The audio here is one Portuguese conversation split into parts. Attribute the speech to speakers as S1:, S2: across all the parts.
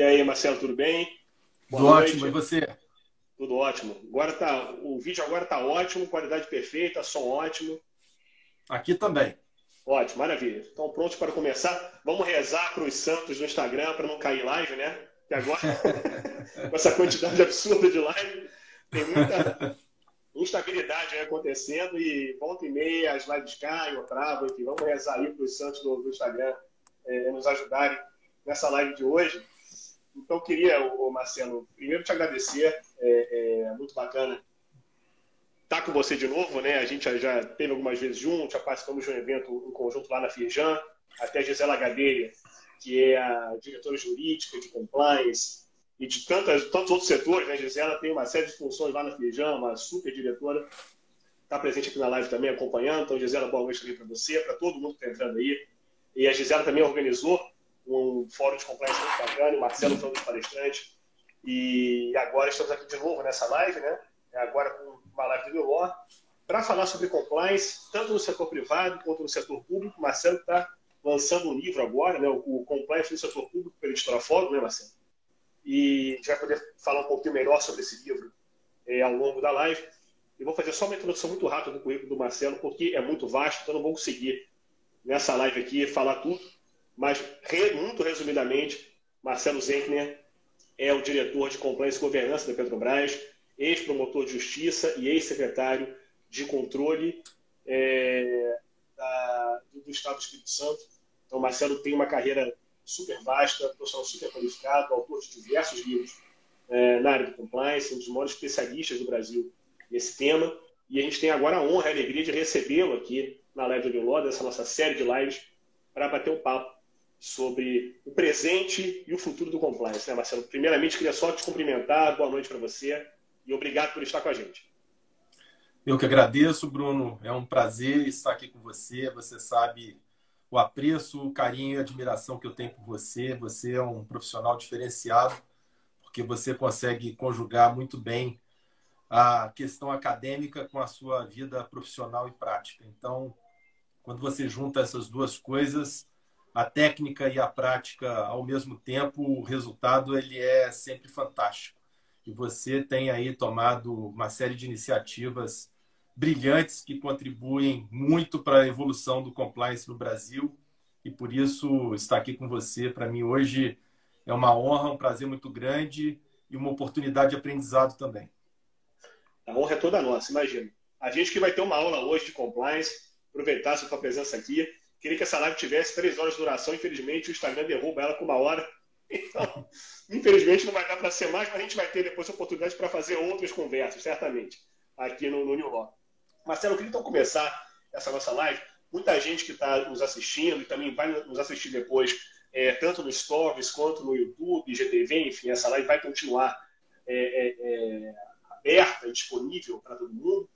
S1: E aí, Marcelo, tudo bem?
S2: Boa tudo noite. ótimo, e você?
S1: Tudo ótimo. Agora tá, o vídeo agora tá ótimo, qualidade perfeita, som ótimo.
S2: Aqui também.
S1: Ótimo, maravilha. Então, prontos para começar. Vamos rezar para os santos no Instagram para não cair live, né? Que agora, com essa quantidade absurda de live, tem muita instabilidade acontecendo e volta e meia as lives caem ou travam, enfim, vamos rezar aí para os santos do, do Instagram é, nos ajudarem nessa live de hoje. Então, queria, o Marcelo, primeiro te agradecer, é, é muito bacana estar com você de novo, né? A gente já teve algumas vezes juntos, já participamos de um evento em conjunto lá na Firjan, até a Gisela Gadeira, que é a diretora jurídica de compliance e de tantos outros setores, né? Gisela tem uma série de funções lá na Firjan, uma super diretora, está presente aqui na live também acompanhando. Então, Gisela, boa noite também para você, para todo mundo que está entrando aí. E a Gisela também organizou um fórum de compliance muito bacana, o Marcelo foi um dos palestrantes. E agora estamos aqui de novo nessa live, né? Agora com uma live do Biló, para falar sobre compliance, tanto no setor privado quanto no setor público. O Marcelo está lançando um livro agora, né? O Compliance no setor público pela editora Fórum, né, Marcelo? E a gente vai poder falar um pouquinho melhor sobre esse livro é, ao longo da live. E vou fazer só uma introdução muito rápida do currículo do Marcelo, porque é muito vasto, então não vou conseguir nessa live aqui falar tudo. Mas, muito resumidamente, Marcelo Zenkner é o diretor de Compliance e Governança da Petrobras, ex-promotor de Justiça e ex-secretário de Controle é, da, do Estado do Espírito Santo. Então, Marcelo tem uma carreira super vasta, profissional super qualificado, autor de diversos livros é, na área do compliance, um dos maiores especialistas do Brasil nesse tema. E a gente tem agora a honra e a alegria de recebê-lo aqui na Live do Ló, dessa nossa série de lives, para bater um papo sobre o presente e o futuro do compliance, né, Marcelo? Primeiramente, queria só te cumprimentar, boa noite para você e obrigado por estar com a gente.
S2: Eu que agradeço, Bruno. É um prazer estar aqui com você. Você sabe o apreço, o carinho e a admiração que eu tenho por você. Você é um profissional diferenciado, porque você consegue conjugar muito bem a questão acadêmica com a sua vida profissional e prática. Então, quando você junta essas duas coisas, a técnica e a prática ao mesmo tempo, o resultado ele é sempre fantástico. E você tem aí tomado uma série de iniciativas brilhantes que contribuem muito para a evolução do compliance no Brasil. E por isso estar aqui com você, para mim, hoje é uma honra, um prazer muito grande e uma oportunidade de aprendizado também.
S1: A honra é toda nossa, imagina. A gente que vai ter uma aula hoje de compliance, aproveitar a sua presença aqui Queria que essa live tivesse três horas de duração. Infelizmente, o Instagram derruba ela com uma hora. Então, infelizmente, não vai dar para ser mais, mas a gente vai ter depois a oportunidade para fazer outras conversas, certamente, aqui no, no New Law. Marcelo, eu queria então começar essa nossa live. Muita gente que está nos assistindo e também vai nos assistir depois, é, tanto no Stories quanto no YouTube, GTV, enfim, essa live vai continuar é, é, é aberta disponível para todo mundo.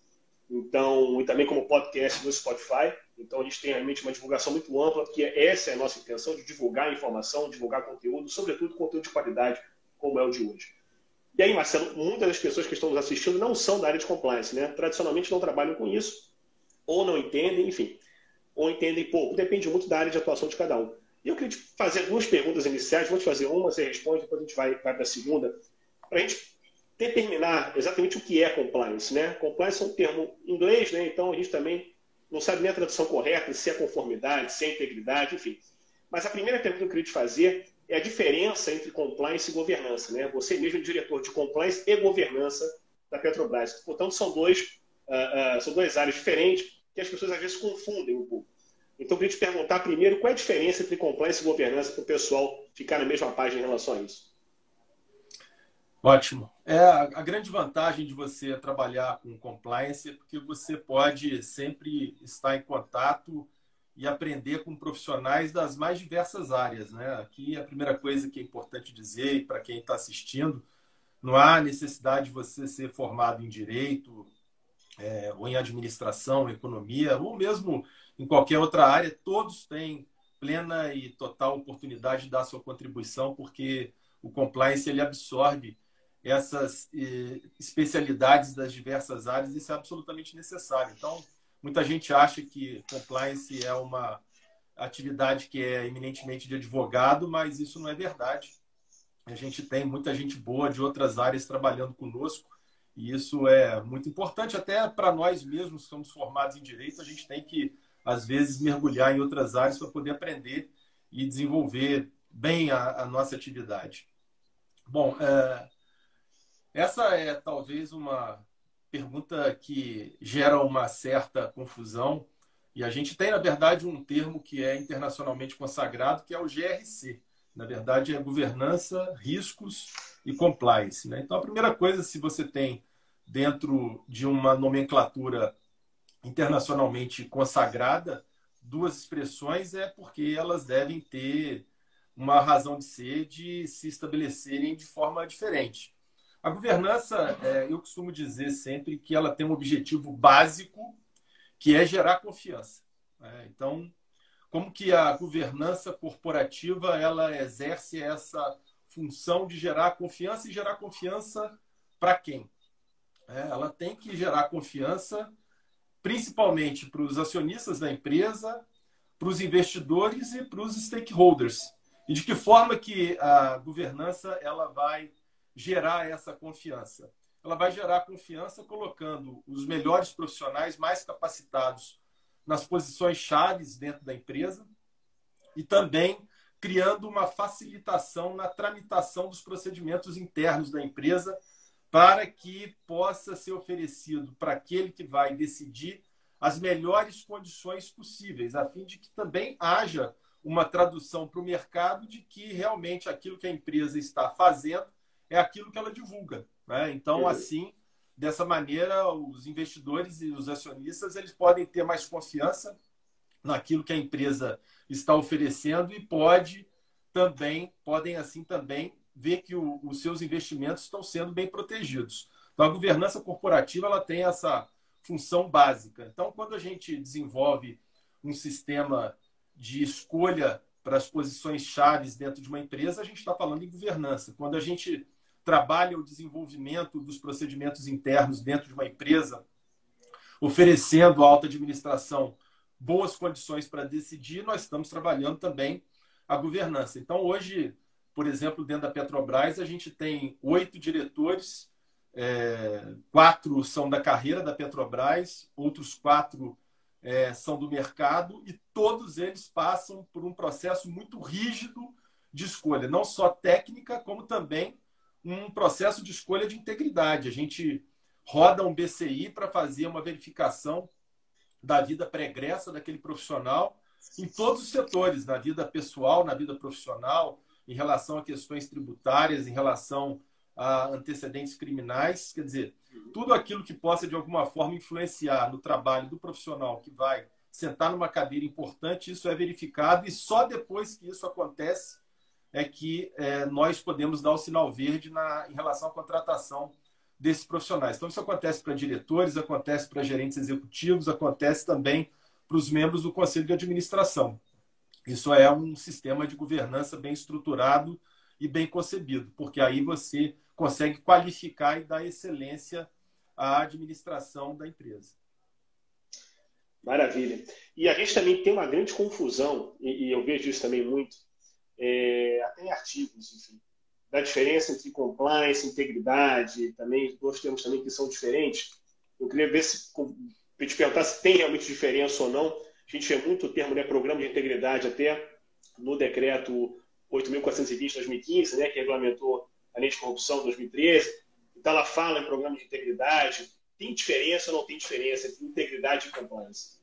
S1: Então, e também como podcast no Spotify. Então, a gente tem realmente uma divulgação muito ampla, porque essa é a nossa intenção, de divulgar informação, divulgar conteúdo, sobretudo conteúdo de qualidade, como é o de hoje. E aí, Marcelo, muitas das pessoas que estão nos assistindo não são da área de compliance, né? Tradicionalmente não trabalham com isso, ou não entendem, enfim, ou entendem pouco. Depende muito da área de atuação de cada um. E eu queria te fazer duas perguntas iniciais, vou te fazer uma, você responde, depois a gente vai, vai para a segunda, para a gente determinar exatamente o que é compliance. Né? Compliance é um termo em inglês, né? então a gente também não sabe nem a tradução correta, se é conformidade, se é integridade, enfim. Mas a primeira pergunta que eu queria te fazer é a diferença entre compliance e governança. Né? Você mesmo é diretor de compliance e governança da Petrobras. Portanto, são, dois, uh, uh, são duas áreas diferentes que as pessoas às vezes confundem um pouco. Então, eu queria te perguntar primeiro qual é a diferença entre compliance e governança para o pessoal ficar na mesma página em relação a isso.
S2: Ótimo. É a, grande vantagem de você trabalhar com compliance é porque você pode sempre estar em contato e aprender com profissionais das mais diversas áreas. Né? Aqui a primeira coisa que é importante dizer, para quem está assistindo, não há necessidade de você ser formado em direito, é, ou em administração, economia, ou mesmo em qualquer outra área, todos têm plena e total oportunidade de dar sua contribuição, porque o compliance ele absorve essas eh, especialidades das diversas áreas, isso é absolutamente necessário. Então, muita gente acha que compliance é uma atividade que é eminentemente de advogado, mas isso não é verdade. A gente tem muita gente boa de outras áreas trabalhando conosco e isso é muito importante até para nós mesmos que somos formados em direito. A gente tem que às vezes mergulhar em outras áreas para poder aprender e desenvolver bem a, a nossa atividade. Bom, é, essa é talvez uma pergunta que gera uma certa confusão e a gente tem, na verdade, um termo que é internacionalmente consagrado, que é o GRC. Na verdade, é governança, riscos e compliance. Né? Então, a primeira coisa, se você tem dentro de uma nomenclatura internacionalmente consagrada, duas expressões é porque elas devem ter uma razão de ser de se estabelecerem de forma diferente. A governança, é, eu costumo dizer sempre que ela tem um objetivo básico que é gerar confiança. Né? Então, como que a governança corporativa ela exerce essa função de gerar confiança e gerar confiança para quem? É, ela tem que gerar confiança principalmente para os acionistas da empresa, para os investidores e para os stakeholders. E de que forma que a governança ela vai gerar essa confiança? ela vai gerar confiança colocando os melhores profissionais mais capacitados nas posições chaves dentro da empresa e também criando uma facilitação na tramitação dos procedimentos internos da empresa para que possa ser oferecido para aquele que vai decidir as melhores condições possíveis, a fim de que também haja uma tradução para o mercado de que realmente aquilo que a empresa está fazendo é aquilo que ela divulga. Né? Então, uhum. assim, dessa maneira, os investidores e os acionistas eles podem ter mais confiança naquilo que a empresa está oferecendo e pode também podem assim também ver que o, os seus investimentos estão sendo bem protegidos. Então, a governança corporativa ela tem essa função básica. Então, quando a gente desenvolve um sistema de escolha para as posições chaves dentro de uma empresa, a gente está falando em governança. Quando a gente trabalha o desenvolvimento dos procedimentos internos dentro de uma empresa, oferecendo à alta administração boas condições para decidir, nós estamos trabalhando também a governança. Então, hoje, por exemplo, dentro da Petrobras, a gente tem oito diretores, é, quatro são da carreira da Petrobras, outros quatro é, são do mercado, e todos eles passam por um processo muito rígido de escolha, não só técnica, como também um processo de escolha de integridade. A gente roda um BCI para fazer uma verificação da vida pregressa daquele profissional em todos os setores, na vida pessoal, na vida profissional, em relação a questões tributárias, em relação a antecedentes criminais, quer dizer, tudo aquilo que possa de alguma forma influenciar no trabalho do profissional que vai sentar numa cadeira importante, isso é verificado e só depois que isso acontece é que é, nós podemos dar o sinal verde na, em relação à contratação desses profissionais. Então, isso acontece para diretores, acontece para gerentes executivos, acontece também para os membros do conselho de administração. Isso é um sistema de governança bem estruturado e bem concebido, porque aí você consegue qualificar e dar excelência à administração da empresa.
S1: Maravilha. E a gente também tem uma grande confusão, e, eu vejo isso também muito, é, até em artigos, enfim, da diferença entre compliance, integridade, também dois termos também que são diferentes. Eu queria ver se te perguntar se tem realmente diferença ou não. A gente vê muito o termo, né, programa de integridade até no decreto 8.420 de 2015, né, que regulamentou a lei de corrupção de 2013. Então ela fala em programa de integridade. Tem diferença ou não tem diferença entre integridade e compliance?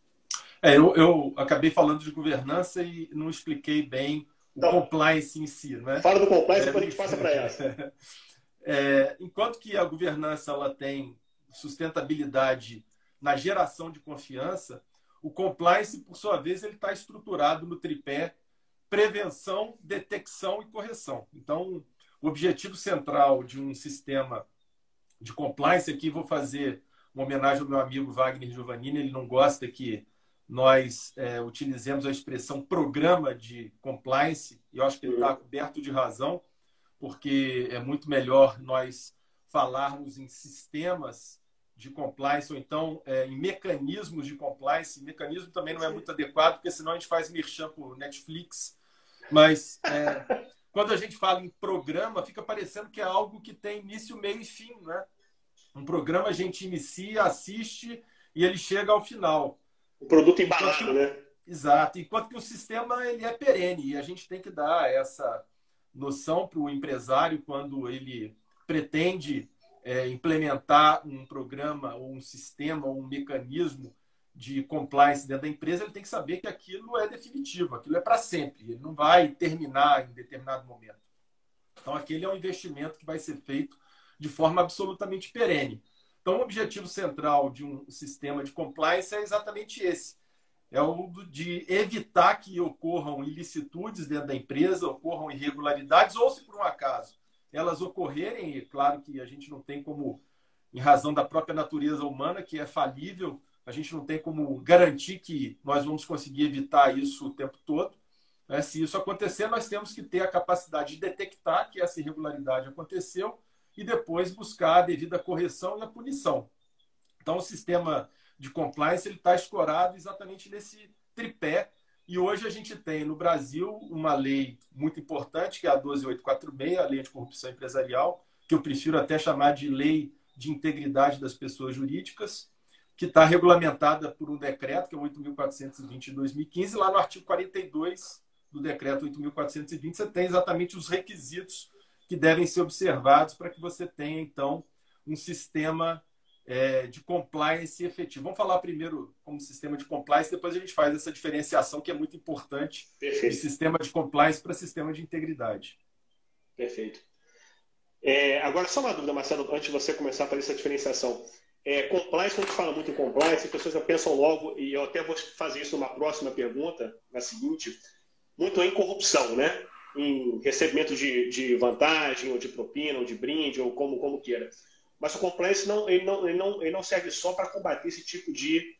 S2: É, eu, eu acabei falando de governança e não expliquei bem então, compliance em si. Né?
S1: Fala do compliance, depois a gente passa para essa.
S2: É, enquanto que a governança ela tem sustentabilidade na geração de confiança, o compliance, por sua vez, ele está estruturado no tripé prevenção, detecção e correção. Então, o objetivo central de um sistema de compliance, aqui vou fazer uma homenagem ao meu amigo Wagner Giovannini, ele não gosta que nós é, utilizemos a expressão programa de compliance, e eu acho que ele está coberto de razão, porque é muito melhor nós falarmos em sistemas de compliance ou então é, em mecanismos de compliance. Mecanismo também não é muito adequado, porque senão a gente faz merchan por Netflix. Mas é, quando a gente fala em programa, fica parecendo que é algo que tem início, meio e fim, né? Um programa a gente inicia, assiste e ele chega ao final.
S1: O produto embalado, que, né?
S2: Exato. Enquanto que o sistema ele é perene e a gente tem que dar essa noção para o empresário quando ele pretende é, implementar um programa ou um sistema ou um mecanismo de compliance dentro da empresa, ele tem que saber que aquilo é definitivo, aquilo é para sempre, ele não vai terminar em determinado momento. Então, aquele é um investimento que vai ser feito de forma absolutamente perene. Então, o objetivo central de um sistema de compliance é exatamente esse: é o de evitar que ocorram ilicitudes dentro da empresa, ocorram irregularidades, ou se por um acaso elas ocorrerem, e claro que a gente não tem como, em razão da própria natureza humana, que é falível, a gente não tem como garantir que nós vamos conseguir evitar isso o tempo todo. Né? Se isso acontecer, nós temos que ter a capacidade de detectar que essa irregularidade aconteceu e depois buscar a devida correção e a punição. Então, o sistema de compliance está escorado exatamente nesse tripé. E hoje a gente tem no Brasil uma lei muito importante, que é a 12846, a Lei Anticorrupção Empresarial, que eu prefiro até chamar de Lei de Integridade das Pessoas Jurídicas, que está regulamentada por um decreto, que é o 8.420 de 2015. Lá no artigo 42 do decreto 8.420, você tem exatamente os requisitos que devem ser observados para que você tenha, então, um sistema é, de compliance efetivo. Vamos falar primeiro como sistema de compliance, depois a gente faz essa diferenciação que é muito importante Perfeito. de sistema de compliance para sistema de integridade.
S1: Perfeito. É, agora, só uma dúvida, Marcelo, antes de você começar a fazer essa diferenciação. É, compliance, quando a gente fala muito em compliance, as pessoas já pensam logo, e eu até vou fazer isso numa próxima pergunta, na seguinte, muito em corrupção, né? Em recebimento de, de vantagem, ou de propina, ou de brinde, ou como, como queira. Mas o compliance não, ele não, ele não, ele não serve só para combater esse tipo de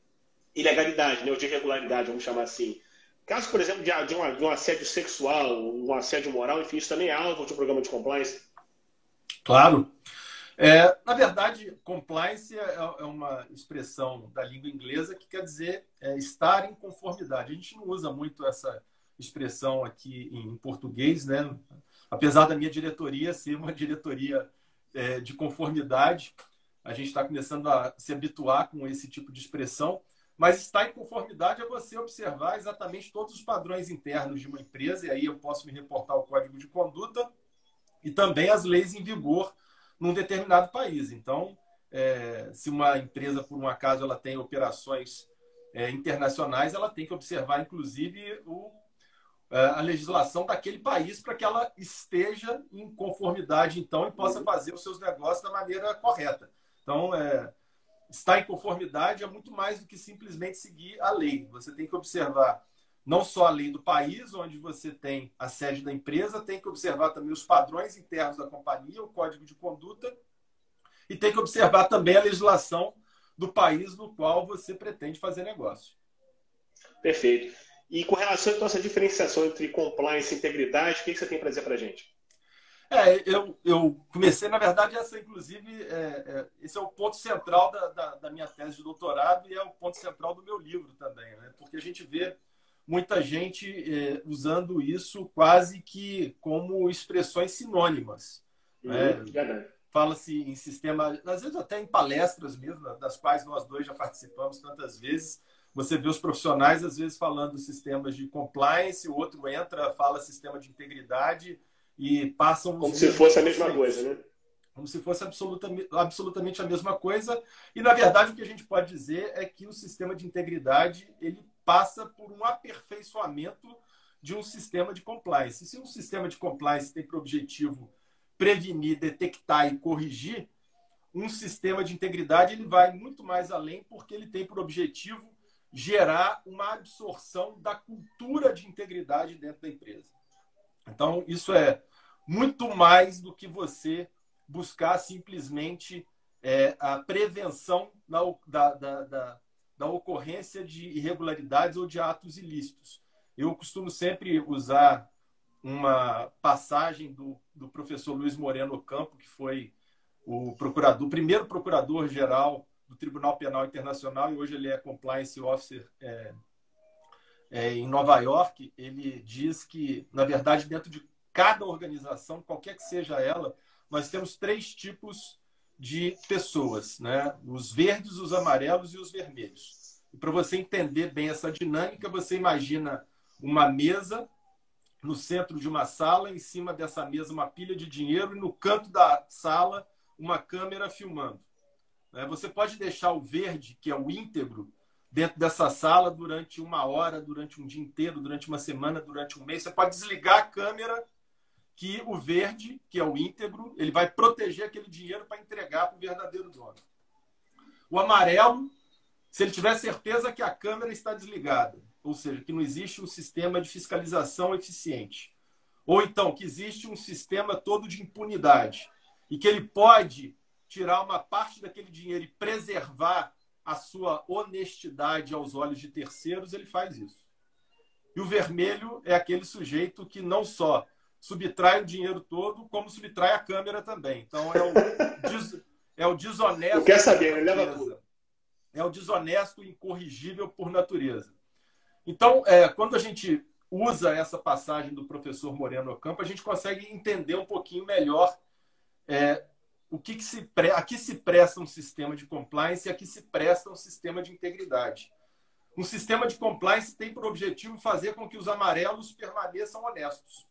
S1: ilegalidade, né? ou de irregularidade, vamos chamar assim. Caso, por exemplo, de, de, um, de um assédio sexual, um assédio moral, enfim, isso também é alvo de um programa de compliance?
S2: Claro. É, na verdade, compliance é, é, uma expressão da língua inglesa que quer dizer é, estar em conformidade. A gente não usa muito essa expressão aqui em português, né? Apesar da minha diretoria ser uma diretoria é, de conformidade, a gente está começando a se habituar com esse tipo de expressão. Mas estar em conformidade é você observar exatamente todos os padrões internos de uma empresa, e aí eu posso me reportar ao código de conduta e também as leis em vigor num determinado país. Então, é, se uma empresa, por um acaso, ela tem operações é, internacionais, ela tem que observar, inclusive, o, a legislação daquele país para que ela esteja em conformidade, então, e possa fazer os seus negócios da maneira correta. Então, é, estar em conformidade é muito mais do que simplesmente seguir a lei. Você tem que observar não só a lei do país, onde você tem a sede da empresa, tem que observar também os padrões internos da companhia, o código de conduta, e tem que observar também a legislação do país no qual você pretende fazer negócio.
S1: Perfeito. E com relação então, a essa diferenciação entre compliance e integridade, o que você tem para dizer para a gente?
S2: É, eu, eu comecei, na verdade, essa, inclusive, é, é, esse é o ponto central da, da, da, minha tese de doutorado e é o ponto central do meu livro também, né? porque a gente vê muita gente é, usando isso quase que como expressões sinônimas. Uhum, né? Fala-se em sistema, às vezes até em palestras mesmo, das quais nós dois já participamos tantas vezes. Você vê os profissionais, às vezes, falando sistemas de compliance, o outro entra, fala sistema de integridade e passam.
S1: Como se fosse a mesma coisa, né?
S2: Como se fosse absolutamente, absolutamente a mesma coisa. E, na verdade, o que a gente pode dizer é que o sistema de integridade ele passa por um aperfeiçoamento de um sistema de compliance. Se um sistema de compliance tem por objetivo prevenir, detectar e corrigir, um sistema de integridade ele vai muito mais além porque ele tem por objetivo gerar uma absorção da cultura de integridade dentro da empresa. Então, isso é muito mais do que você buscar simplesmente é, a prevenção da, da, da, da ocorrência de irregularidades ou de atos ilícitos. Eu costumo sempre usar uma passagem do, do professor Luiz Moreno Campo, que foi o procurador, o primeiro procurador-geral do Tribunal Penal Internacional e hoje ele é compliance officer é, é, em Nova York. Ele diz que, na verdade, dentro de cada organização, qualquer que seja ela, nós temos três tipos de pessoas, né? Os verdes, os amarelos e os vermelhos. E para você entender bem essa dinâmica, você imagina uma mesa no centro de uma sala, em cima dessa mesa uma pilha de dinheiro e no canto da sala uma câmera filmando. Né? Você pode deixar o verde, que é o íntegro, dentro dessa sala durante uma hora, durante um dia inteiro, durante uma semana, durante um mês. Você pode desligar a câmera que o verde, que é o íntegro, ele vai proteger aquele dinheiro para entregar para o verdadeiro dono. O amarelo, se ele tiver certeza que a câmera está desligada, ou seja, que não existe um sistema de fiscalização eficiente, ou então que existe um sistema todo de impunidade e que ele pode tirar uma parte daquele dinheiro e preservar a sua honestidade aos olhos de terceiros, ele faz isso. E o vermelho é aquele sujeito que não só subtrai o dinheiro todo, como subtrai a câmera também. Então é o, des, é o desonesto. Não
S1: quer saber, ele leva tudo.
S2: É o desonesto incorrigível por natureza. Então, é, quando a gente usa essa passagem do professor Moreno Ocampo, a gente consegue entender um pouquinho melhor é, o que, que se pre... a que se presta um sistema de compliance e a que se presta um sistema de integridade. Um sistema de compliance tem por objetivo fazer com que os amarelos permaneçam honestos.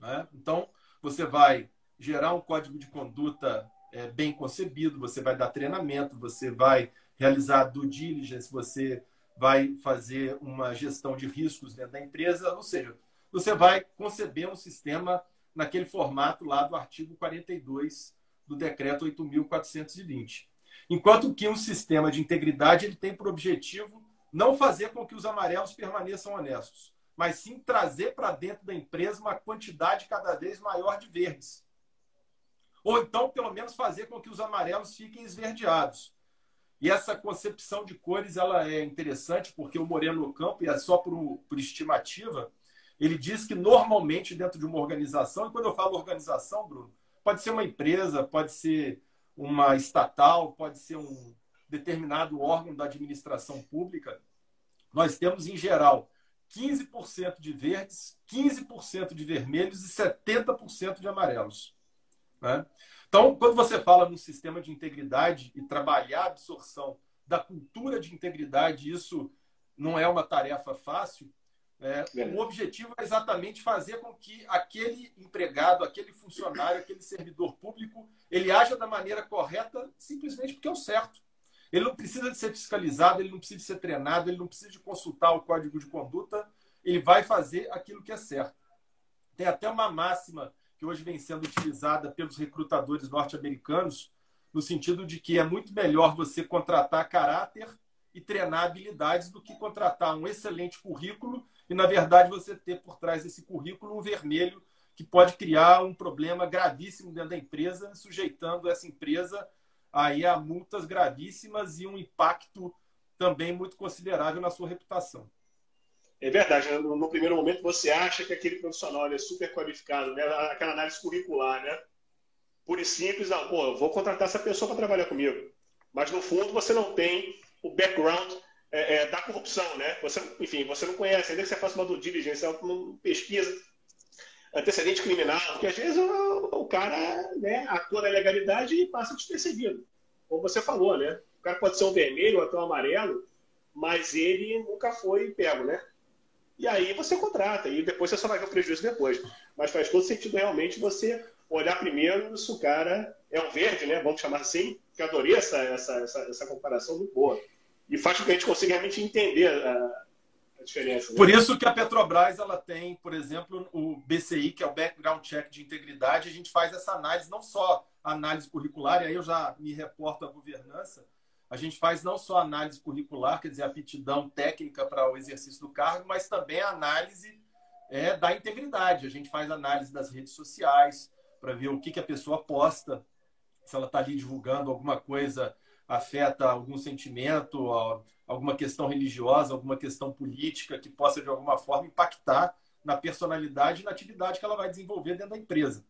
S2: Né? Então, você vai gerar um código de conduta é, bem concebido, você vai dar treinamento, você vai realizar due diligence, você vai fazer uma gestão de riscos dentro da empresa, ou seja, você vai conceber um sistema naquele formato lá do artigo 42 do decreto 8.420. Enquanto que um sistema de integridade ele tem por objetivo não fazer com que os amarelos permaneçam honestos, mas sim trazer para dentro da empresa uma quantidade cada vez maior de verdes. Ou então, pelo menos, fazer com que os amarelos fiquem esverdeados. E essa concepção de cores ela é interessante porque o Moreno Campo, e é só por, por estimativa, ele diz que normalmente dentro de uma organização, e quando eu falo organização, Bruno, pode ser uma empresa, pode ser uma estatal, pode ser um determinado órgão da administração pública, nós temos em geral 15% de verdes, 15% de vermelhos e 70% de amarelos. Né? Então, quando você fala num sistema de integridade e trabalhar a absorção da cultura de integridade, isso não é uma tarefa fácil. É, o objetivo é exatamente fazer com que aquele empregado, aquele funcionário, aquele servidor público, ele haja da maneira correta simplesmente porque é o certo. Ele não precisa de ser fiscalizado, ele não precisa de ser treinado, ele não precisa de consultar o código de conduta, ele vai fazer aquilo que é certo. Tem até uma máxima que hoje vem sendo utilizada pelos recrutadores norte-americanos, no sentido de que é muito melhor você contratar caráter e treinar habilidades do que contratar um excelente currículo e, na verdade, você ter por trás desse currículo um vermelho que pode criar um problema gravíssimo dentro da empresa, sujeitando essa empresa aí a multas gravíssimas e um impacto também muito considerável na sua reputação.
S1: É verdade, né? no, primeiro momento você acha que aquele profissional é super qualificado, né? aquela análise curricular, né? Pura e simples, não, pô, vou contratar essa pessoa para trabalhar comigo. Mas no fundo você não tem o background é, é, da corrupção, né? Você, enfim, você não conhece, ainda que você faça uma due diligence, uma pesquisa antecedente criminal, porque às vezes o, o cara né, atua na legalidade e passa despercebido. Como você falou, né? O cara pode ser um vermelho ou até um amarelo, mas ele nunca foi pego, né? E aí você contrata, e depois você só vai ver o prejuízo depois. Mas faz todo sentido realmente você olhar primeiro se o cara é um verde, né? Vamos chamar assim, que adorei essa, essa, essa, essa comparação muito boa. E faz com que a gente consiga realmente entender a, a diferença. Né?
S2: Por isso que a Petrobras ela tem, por exemplo, o BCI, que é o Background Check de Integridade, a gente faz essa análise, não só análise curricular, e aí eu já me reporto à governança, a gente faz não só análise curricular, quer dizer, aptidão técnica para o exercício do cargo, mas também a análise é, da integridade. A gente faz análise das redes sociais para ver o que, que a pessoa posta, se ela está ali divulgando alguma coisa afeta algum sentimento, alguma questão religiosa, alguma questão política que possa de alguma forma impactar na personalidade e na atividade que ela vai desenvolver dentro da empresa.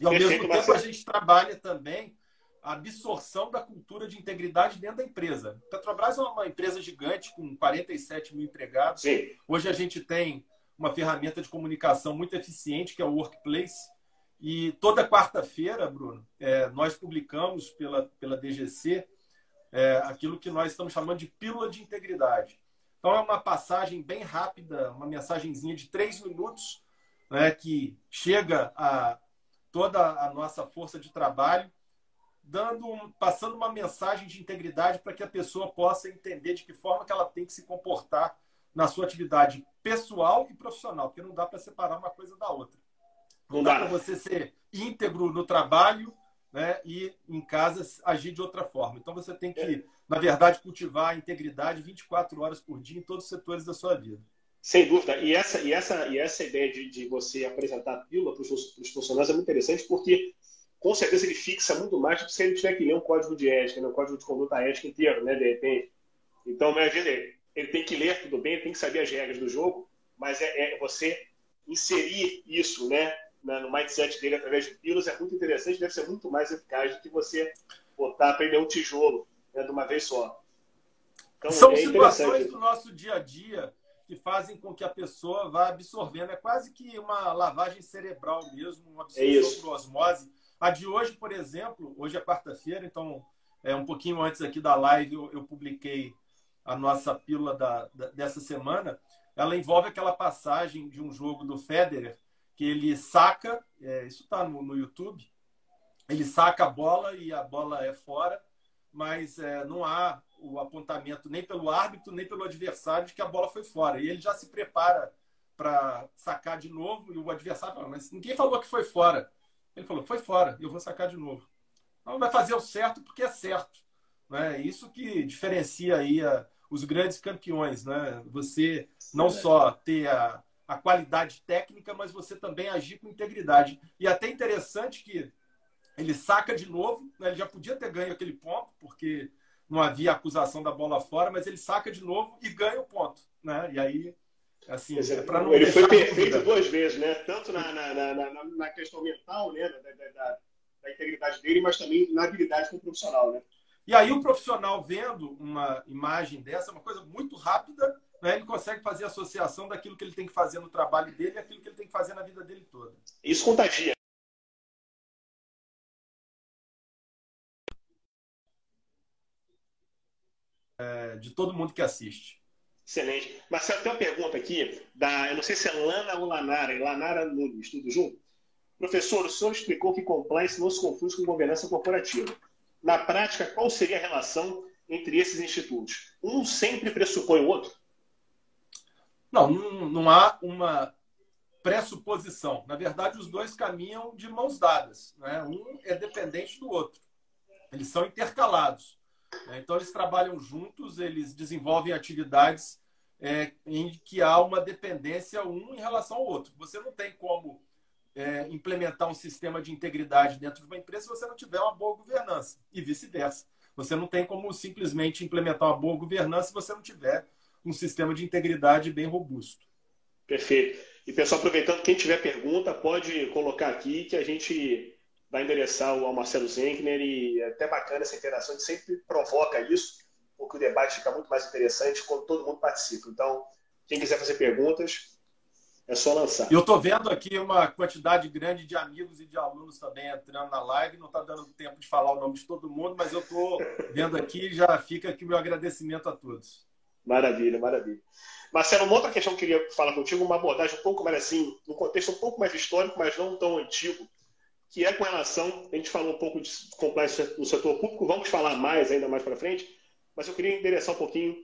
S2: E ao mesmo tempo a gente trabalha também a absorção da cultura de integridade dentro da empresa. Petrobras é uma empresa gigante com 47 mil empregados. Sim. Hoje a gente tem uma ferramenta de comunicação muito eficiente, que é o Workplace. E toda quarta-feira, Bruno, é, nós publicamos pela, pela DGC é, aquilo que nós estamos chamando de pílula de integridade. Então, é uma passagem bem rápida, uma mensagenzinha de três minutos, né, que chega a toda a nossa força de trabalho, dando, passando uma mensagem de integridade para que a pessoa possa entender de que forma que ela tem que se comportar na sua atividade pessoal e profissional, porque não dá para separar uma coisa da outra. Não, dá, para você ser íntegro no trabalho né, e em casa agir de outra forma. Então você tem que, é. na verdade, cultivar a integridade 24 horas por dia em todos os setores da sua vida.
S1: Sem dúvida. E essa, e essa, e essa ideia de, de você apresentar a pílula para os funcionários é muito interessante, porque com certeza ele fixa muito mais do que se ele tiver que ler um código de ética, né, um código de conduta ética inteiro, né, de repente. Então, imagina, ele tem que ler tudo bem, ele tem que saber as regras do jogo, mas é, é você inserir isso né, no mindset dele através de pílulas é muito interessante, deve ser muito mais eficaz do que você botar ele um tijolo né, de uma vez só.
S2: Então, São é situações do nosso dia a dia que fazem com que a pessoa vá absorvendo. É quase que uma lavagem cerebral mesmo, uma absorção é por osmose. A de hoje, por exemplo, hoje é quarta-feira, então é um pouquinho antes aqui da live eu, eu publiquei a nossa pílula da, da, dessa semana, ela envolve aquela passagem de um jogo do Federer, que ele saca, é, isso está no, no, YouTube, ele saca a bola e a bola é fora, mas é, não há o apontamento nem pelo árbitro, nem pelo adversário de que a bola foi fora. E ele já se prepara para sacar de novo, e o adversário fala, mas ninguém falou que foi fora. Ele falou, foi fora, eu vou sacar de novo. Então vai fazer o certo porque é certo. Né? Isso que diferencia aí a, os grandes campeões, né? Você não só ter a, a qualidade técnica, mas você também agir com integridade. E até interessante que ele saca de novo, né? ele já podia ter ganho aquele ponto, porque não havia acusação da bola fora, mas ele saca de novo e ganha o ponto. Né? E aí, assim,
S1: é, para não Ele foi perfeito duas vezes, né? Tanto na, na, na, na questão mental, né? Da, da, da, da, integridade dele, mas também na habilidade como profissional, né?
S2: E aí o profissional vendo uma imagem dessa, uma coisa muito rápida, né, ele consegue fazer associação daquilo que ele tem que fazer no trabalho dele e aquilo que ele tem que fazer na vida dele toda.
S1: Isso contagia.
S2: É, de todo mundo que assiste.
S1: Excelente. Marcelo, tem uma pergunta aqui, da, eu não sei se é Lana ou Lanara, Lanara Nunes, tudo junto? Professor, o senhor explicou que compliance não se confunde com governança corporativa. Na prática, qual seria a relação entre esses institutos? Um sempre pressupõe o outro?
S2: Não, não, não há uma pressuposição. Na verdade, os dois caminham de mãos dadas. Né? Um é dependente do outro. Eles são intercalados. Né? Então, eles trabalham juntos, eles desenvolvem atividades é, em que há uma dependência um em relação ao outro. Você não tem como é, implementar um sistema de integridade dentro de uma empresa se você não tiver uma boa governança e vice-versa. Você não tem como simplesmente implementar uma boa governança se você não tiver um sistema de integridade bem robusto.
S1: Perfeito. E pessoal, aproveitando, quem tiver pergunta, pode colocar aqui que a gente vai endereçar ao Marcelo Zenkner e é até bacana essa interação, a gente sempre provoca isso, porque o debate fica muito mais interessante quando todo mundo participa. Então, quem quiser fazer perguntas, é só lançar.
S2: Eu estou vendo aqui uma quantidade grande de amigos e de alunos também entrando na live. Não está dando tempo de falar o nome de todo mundo, mas eu estou vendo aqui e já fica aqui o meu agradecimento a todos.
S1: Maravilha, maravilha. Marcelo, uma outra questão que eu queria falar contigo, uma abordagem um pouco mais assim, num contexto um pouco mais histórico, mas não tão antigo, que é com relação, a gente falou um pouco de compliance no setor público, vamos falar mais ainda mais para frente, mas eu queria endereçar um pouquinho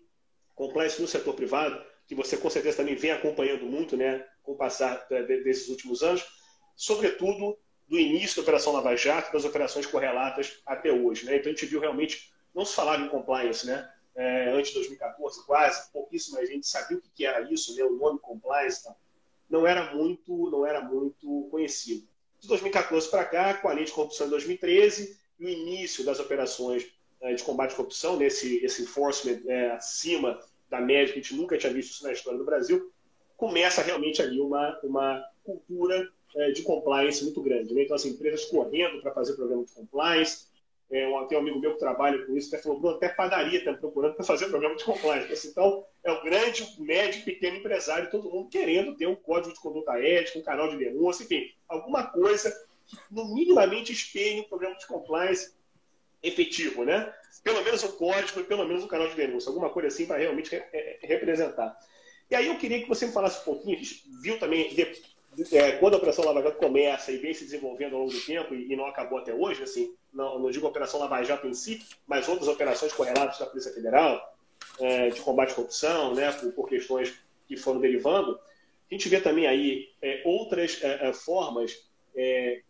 S1: compliance no setor privado, que você com certeza também vem acompanhando muito, né, com o passar desses últimos anos, sobretudo do início da Operação Lava Jato, das operações correlatas até hoje. Né? Então a gente viu realmente, não se falava em compliance, né? É, antes de 2014, quase, pouquíssima gente sabia o que era isso, né? o nome compliance, tá? não era muito, não era muito conhecido. De 2014 para cá, com a lei de corrupção em 2013 e o início das operações é, de combate à corrupção, nesse né? esse enforcement é, acima da média, que a gente nunca tinha visto isso na história do Brasil, começa realmente ali uma, uma cultura é, de compliance muito grande. Né? Então, as empresas correndo para fazer programa de compliance, É, um, tem um amigo meu que trabalha com isso, até falou, Bruno, até padaria está procurando para fazer programa de compliance. Então, é o grande, médio, pequeno empresário, todo mundo querendo ter um código de conduta ética, um canal de denúncia, enfim, alguma coisa que no minimamente espelhe um programa de compliance efetivo, né? Pelo menos um código e pelo menos um canal de denúncia, alguma coisa assim para realmente re representar. E aí eu queria que você me falasse um pouquinho, a gente viu também, é, quando a Operação Lava Jato começa e vem se desenvolvendo ao longo do tempo e, e não acabou até hoje, assim, não, não, digo a Operação Lava Jato em si, mas outras operações correlatas da Polícia Federal, é, de combate à corrupção, né, por, por, questões que foram derivando, a gente vê também aí é, outras é, é, formas é,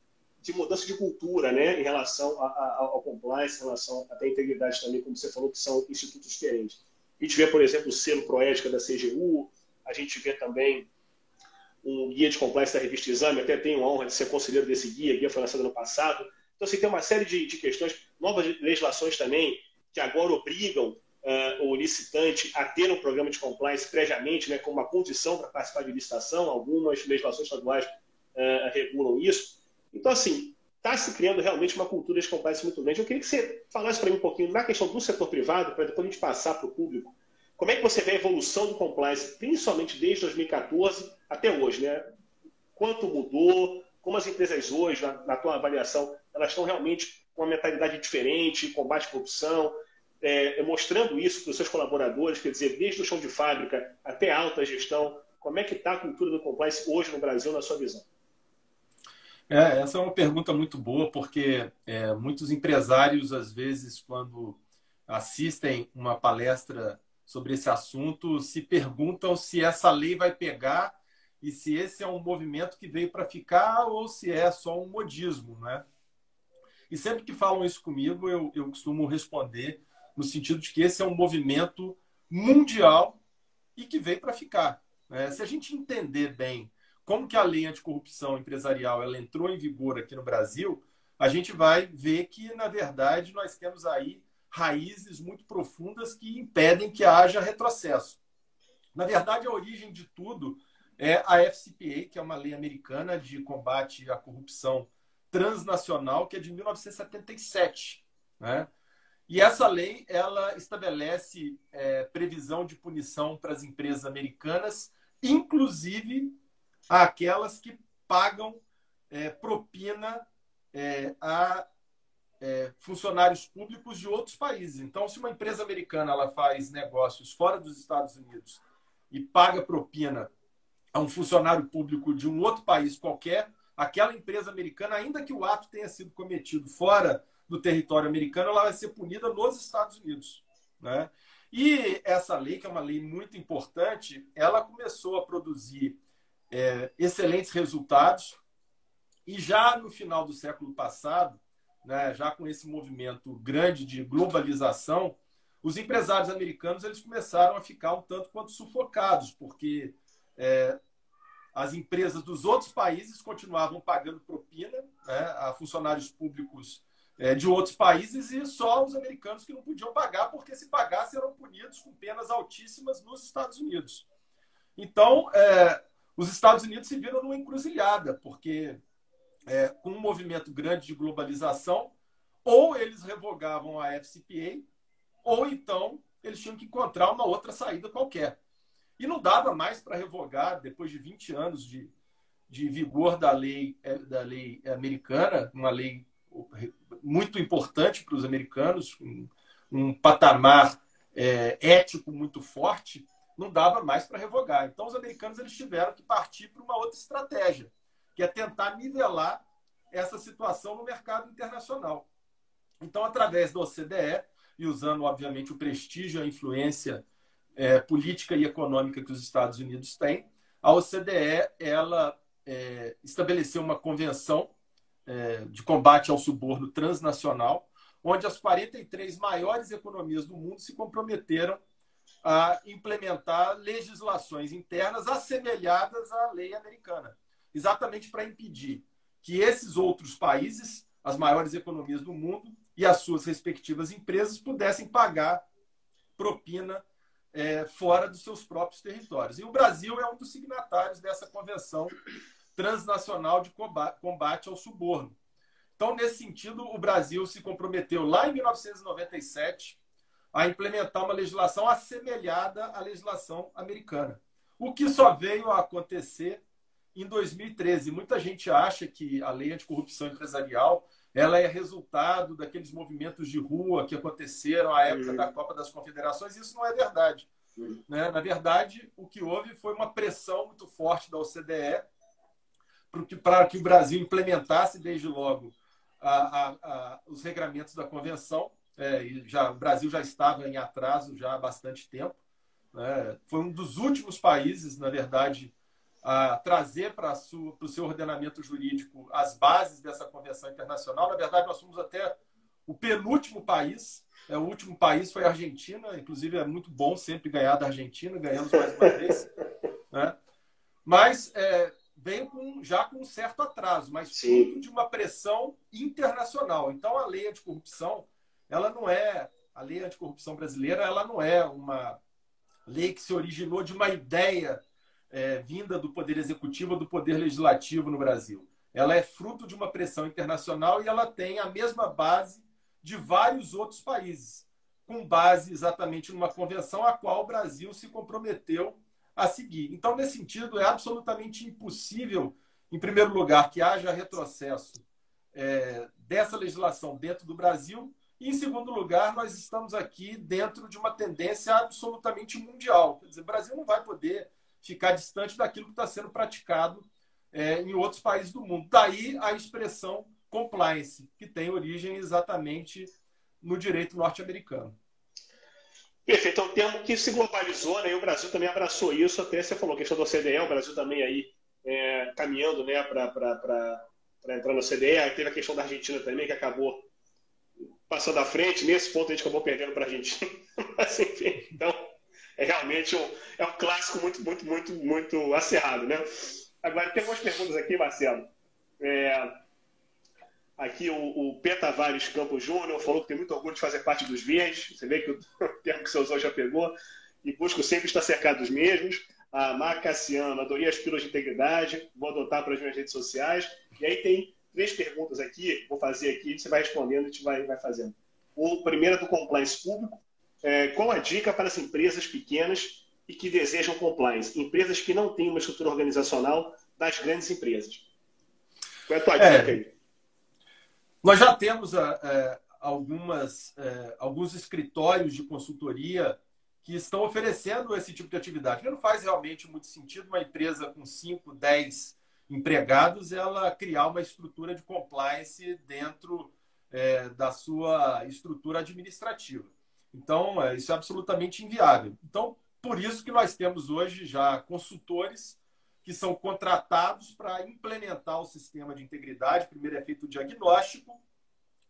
S1: de mudança de cultura né, em relação a, a, ao compliance, em relação até à integridade também, como você falou, que são institutos diferentes. A gente vê, por exemplo, o selo Proética da CGU, a gente vê também um guia de compliance da revista Exame, até tenho a honra de ser conselheiro desse guia, guia foi lançado ano passado. Então, assim, tem uma série de, de questões, novas legislações também, que agora obrigam uh, o licitante a ter um programa de compliance previamente, né, como uma condição para participar de licitação. Algumas legislações estaduais uh, regulam isso. Então, assim, está se criando realmente uma cultura de compliance muito grande. Eu queria que você falasse para mim um pouquinho na questão do setor privado, para depois a gente passar para o público. Como é que você vê a evolução do compliance, principalmente desde 2014 até hoje, né? Quanto mudou? Como as empresas hoje, na, na tua avaliação, elas estão realmente com uma mentalidade diferente, combate à corrupção, é, mostrando isso para os seus colaboradores, quer dizer, desde o chão de fábrica até a alta gestão, como é que está a cultura do compliance hoje no Brasil, na sua visão?
S2: É, essa é uma pergunta muito boa, porque é, muitos empresários, às vezes, quando assistem uma palestra sobre esse assunto, se perguntam se essa lei vai pegar e se esse é um movimento que veio para ficar ou se é só um modismo, né? E sempre que falam isso comigo, eu, eu costumo responder no sentido de que esse é um movimento mundial e que veio para ficar. Né? Se a gente entender bem como que a lei anticorrupção empresarial ela entrou em vigor aqui no Brasil, a gente vai ver que, na verdade, nós temos aí raízes muito profundas que impedem que haja retrocesso. Na verdade, a origem de tudo é a FCPA, que é uma lei americana de combate à corrupção transnacional, que é de 1977. Né? E essa lei ela estabelece é, previsão de punição para as empresas americanas, inclusive aquelas que pagam é, propina é, a é, funcionários públicos de outros países. Então, se uma empresa americana ela faz negócios fora dos Estados Unidos e paga propina a um funcionário público de um outro país qualquer, aquela empresa americana, ainda que o ato tenha sido cometido fora do território americano, ela vai ser punida nos Estados Unidos. Né? E essa lei, que é uma lei muito importante, ela começou a produzir é, excelentes resultados. E já no final do século passado, né, já com esse movimento grande de globalização, os empresários americanos eles começaram a ficar um tanto quanto sufocados, porque é, as empresas dos outros países continuavam pagando propina né, a funcionários públicos é, de outros países e só os americanos que não podiam pagar, porque se pagassem eram punidos com penas altíssimas nos Estados Unidos. Então, é, os Estados Unidos se viram numa encruzilhada, porque é, com um movimento grande de globalização, ou eles revogavam a FCPA, ou então eles tinham que encontrar uma outra saída qualquer. E não dava mais para revogar, depois de 20 anos de, de vigor da lei, é, da lei americana, uma lei muito importante para os americanos, um, um patamar é, ético muito forte, não dava mais para revogar. Então, os americanos eles tiveram que partir para uma outra estratégia, que é tentar nivelar essa situação no mercado internacional. Então, através da OCDE, e usando, obviamente, o prestígio e a influência é, política e econômica que os Estados Unidos têm, a OCDE ela é, estabeleceu uma convenção é, de combate ao suborno transnacional, onde as 43 maiores economias do mundo se comprometeram a implementar legislações internas assemelhadas à lei americana, exatamente para impedir que esses outros países, as maiores economias do mundo e as suas respectivas empresas pudessem pagar propina é, fora dos seus próprios territórios. E o Brasil é um dos signatários dessa convenção transnacional de combate ao suborno. Então, nesse sentido, o Brasil se comprometeu lá em 1997 a implementar uma legislação assemelhada à legislação americana. O que só veio a acontecer em 2013. Muita gente acha que a lei anticorrupção empresarial ela é resultado daqueles movimentos de rua que aconteceram à época da Copa das Confederações. Isso não é verdade. Né? Na verdade, o que houve foi uma pressão muito forte da OCDE para que o Brasil implementasse desde logo a, a, a, os regramentos da convenção. É, já, o Brasil já estava em atraso já há bastante tempo. Né? Foi um dos últimos países, na verdade, a trazer para o seu ordenamento jurídico as bases dessa convenção internacional. Na verdade, nós somos até o penúltimo país. É, o último país foi a Argentina. Inclusive, é muito bom sempre ganhar da Argentina. Ganhamos mais uma vez. Né? Mas é, veio com, já com um certo atraso, mas fruto de uma pressão internacional. Então, a lei anticorrupção, ela não é... A lei anticorrupção brasileira, ela não é uma lei que se originou de uma ideia é, vinda do Poder Executivo ou do Poder Legislativo no Brasil. Ela é fruto de uma pressão internacional e ela tem a mesma base de vários outros países, com base exatamente numa convenção a qual o Brasil se comprometeu a seguir. Então, nesse sentido, é absolutamente impossível, em primeiro lugar, que haja retrocesso é, dessa legislação dentro do Brasil. E, em segundo lugar, nós estamos aqui dentro de uma tendência absolutamente mundial. Quer dizer, o Brasil não vai poder ficar distante daquilo que está sendo praticado é, em outros países do mundo. Daí a expressão compliance, que tem origem exatamente no direito norte-americano.
S1: Perfeito, é um termo que se globalizou, né? E o Brasil também abraçou isso. Até você falou, questão do OCDE, o Brasil também aí é, caminhando né, para entrar no OCDE. Aí teve a questão da Argentina também, que acabou passando à frente. Nesse ponto a gente acabou perdendo para a Argentina. Mas enfim, então é realmente um, é um clássico muito, muito, muito, muito acerrado, né? Agora, tem algumas perguntas aqui, Marcelo. É, aqui o, o P. Tavares Campos Júnior falou que tem muito orgulho de fazer parte dos verdes. Você vê que o termo que você usou já pegou. E busco sempre estar cercado dos mesmos. A Mar Cassiano, adorei as pílulas de integridade. Vou adotar para as minhas redes sociais. E aí tem três perguntas aqui. Vou fazer aqui. Você vai respondendo e a gente vai, vai fazendo. O primeiro é do compliance público é, qual a dica para as empresas pequenas e que desejam compliance? Empresas que não têm uma estrutura organizacional das grandes empresas. Qual é a tua é, dica aí?
S2: Nós já temos é, algumas, é, alguns escritórios de consultoria que estão oferecendo esse tipo de atividade. Não faz realmente muito sentido uma empresa com 5, 10 empregados ela criar uma estrutura de compliance dentro é, da sua estrutura administrativa. Então, é, isso é absolutamente inviável. Então, por isso que nós temos hoje já consultores que são contratados para implementar o sistema de integridade. Primeiro é feito o diagnóstico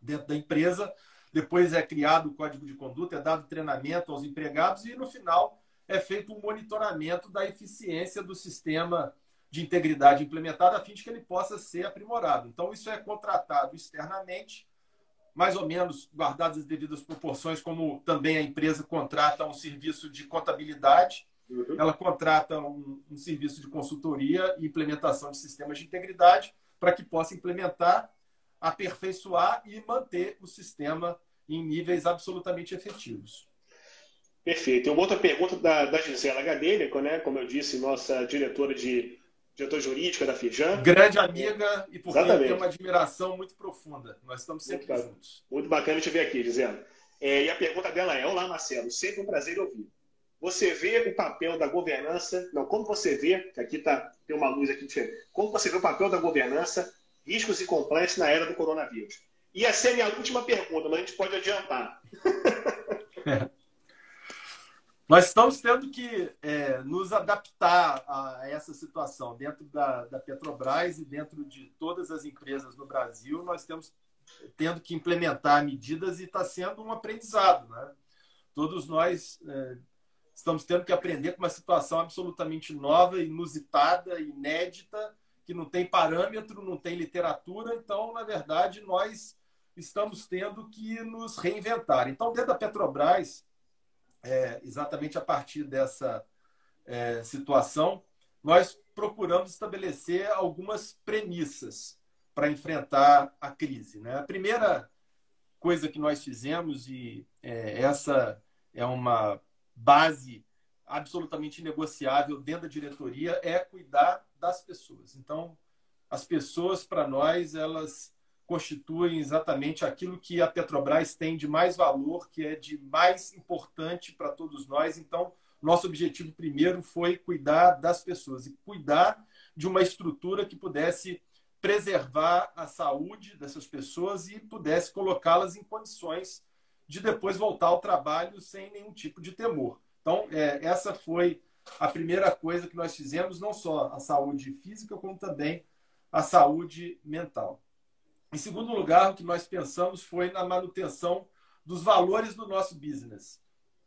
S2: dentro da empresa, depois é criado o código de conduta, é dado treinamento aos empregados e, no final, é feito um monitoramento da eficiência do sistema de integridade implementado, a fim de que ele possa ser aprimorado. Então, isso é contratado externamente mais ou menos guardadas as devidas proporções, como também a empresa contrata um serviço de contabilidade, uhum. ela contrata um, um, serviço de consultoria e implementação de sistemas de integridade para que possa implementar, aperfeiçoar e manter o sistema em níveis absolutamente efetivos.
S1: Perfeito. E uma outra pergunta da, da Gisela Gadelha, né? como eu disse, nossa diretora de diretor jurídica da Fijan.
S2: Grande amiga e por quem tem uma admiração muito profunda. Nós estamos sempre
S1: muito
S2: juntos.
S1: Muito bacana te ver aqui, dizendo. É, e a pergunta dela é: Olá, Marcelo, sempre um prazer ouvir. Você vê o papel da governança, não, como você vê, que aqui tá, tem uma luz aqui diferente, como você vê o papel da governança, riscos e complexos na era do coronavírus? E essa é a minha última pergunta, mas a gente pode adiantar.
S2: É. Nós estamos tendo que é, nos adaptar a essa situação dentro da, da, Petrobras e dentro de todas as empresas no Brasil. Nós temos tendo que implementar medidas e está sendo um aprendizado. Né? Todos nós é, estamos tendo que aprender com uma situação absolutamente nova, inusitada, inédita, que não tem parâmetro, não tem literatura. Então, na verdade, nós estamos tendo que nos reinventar. Então, dentro da Petrobras, é, exatamente a partir dessa é, situação, nós procuramos estabelecer algumas premissas. para enfrentar a crise. Né? A primeira coisa que nós fizemos, e é, essa é uma base absolutamente negociável dentro da diretoria, é cuidar das pessoas. Então, as pessoas, para nós, elas constituem exatamente aquilo que a Petrobras tem de mais valor, que é de mais importante para todos nós. Então, nosso objetivo primeiro foi cuidar das pessoas e cuidar de uma estrutura que pudesse preservar a saúde dessas pessoas e pudesse colocá-las em condições de depois voltar ao trabalho sem nenhum tipo de temor. Então, é, essa foi a primeira coisa que nós fizemos, não só a saúde física, como também a saúde mental. Em segundo lugar, o que nós pensamos foi na manutenção dos valores do nosso business.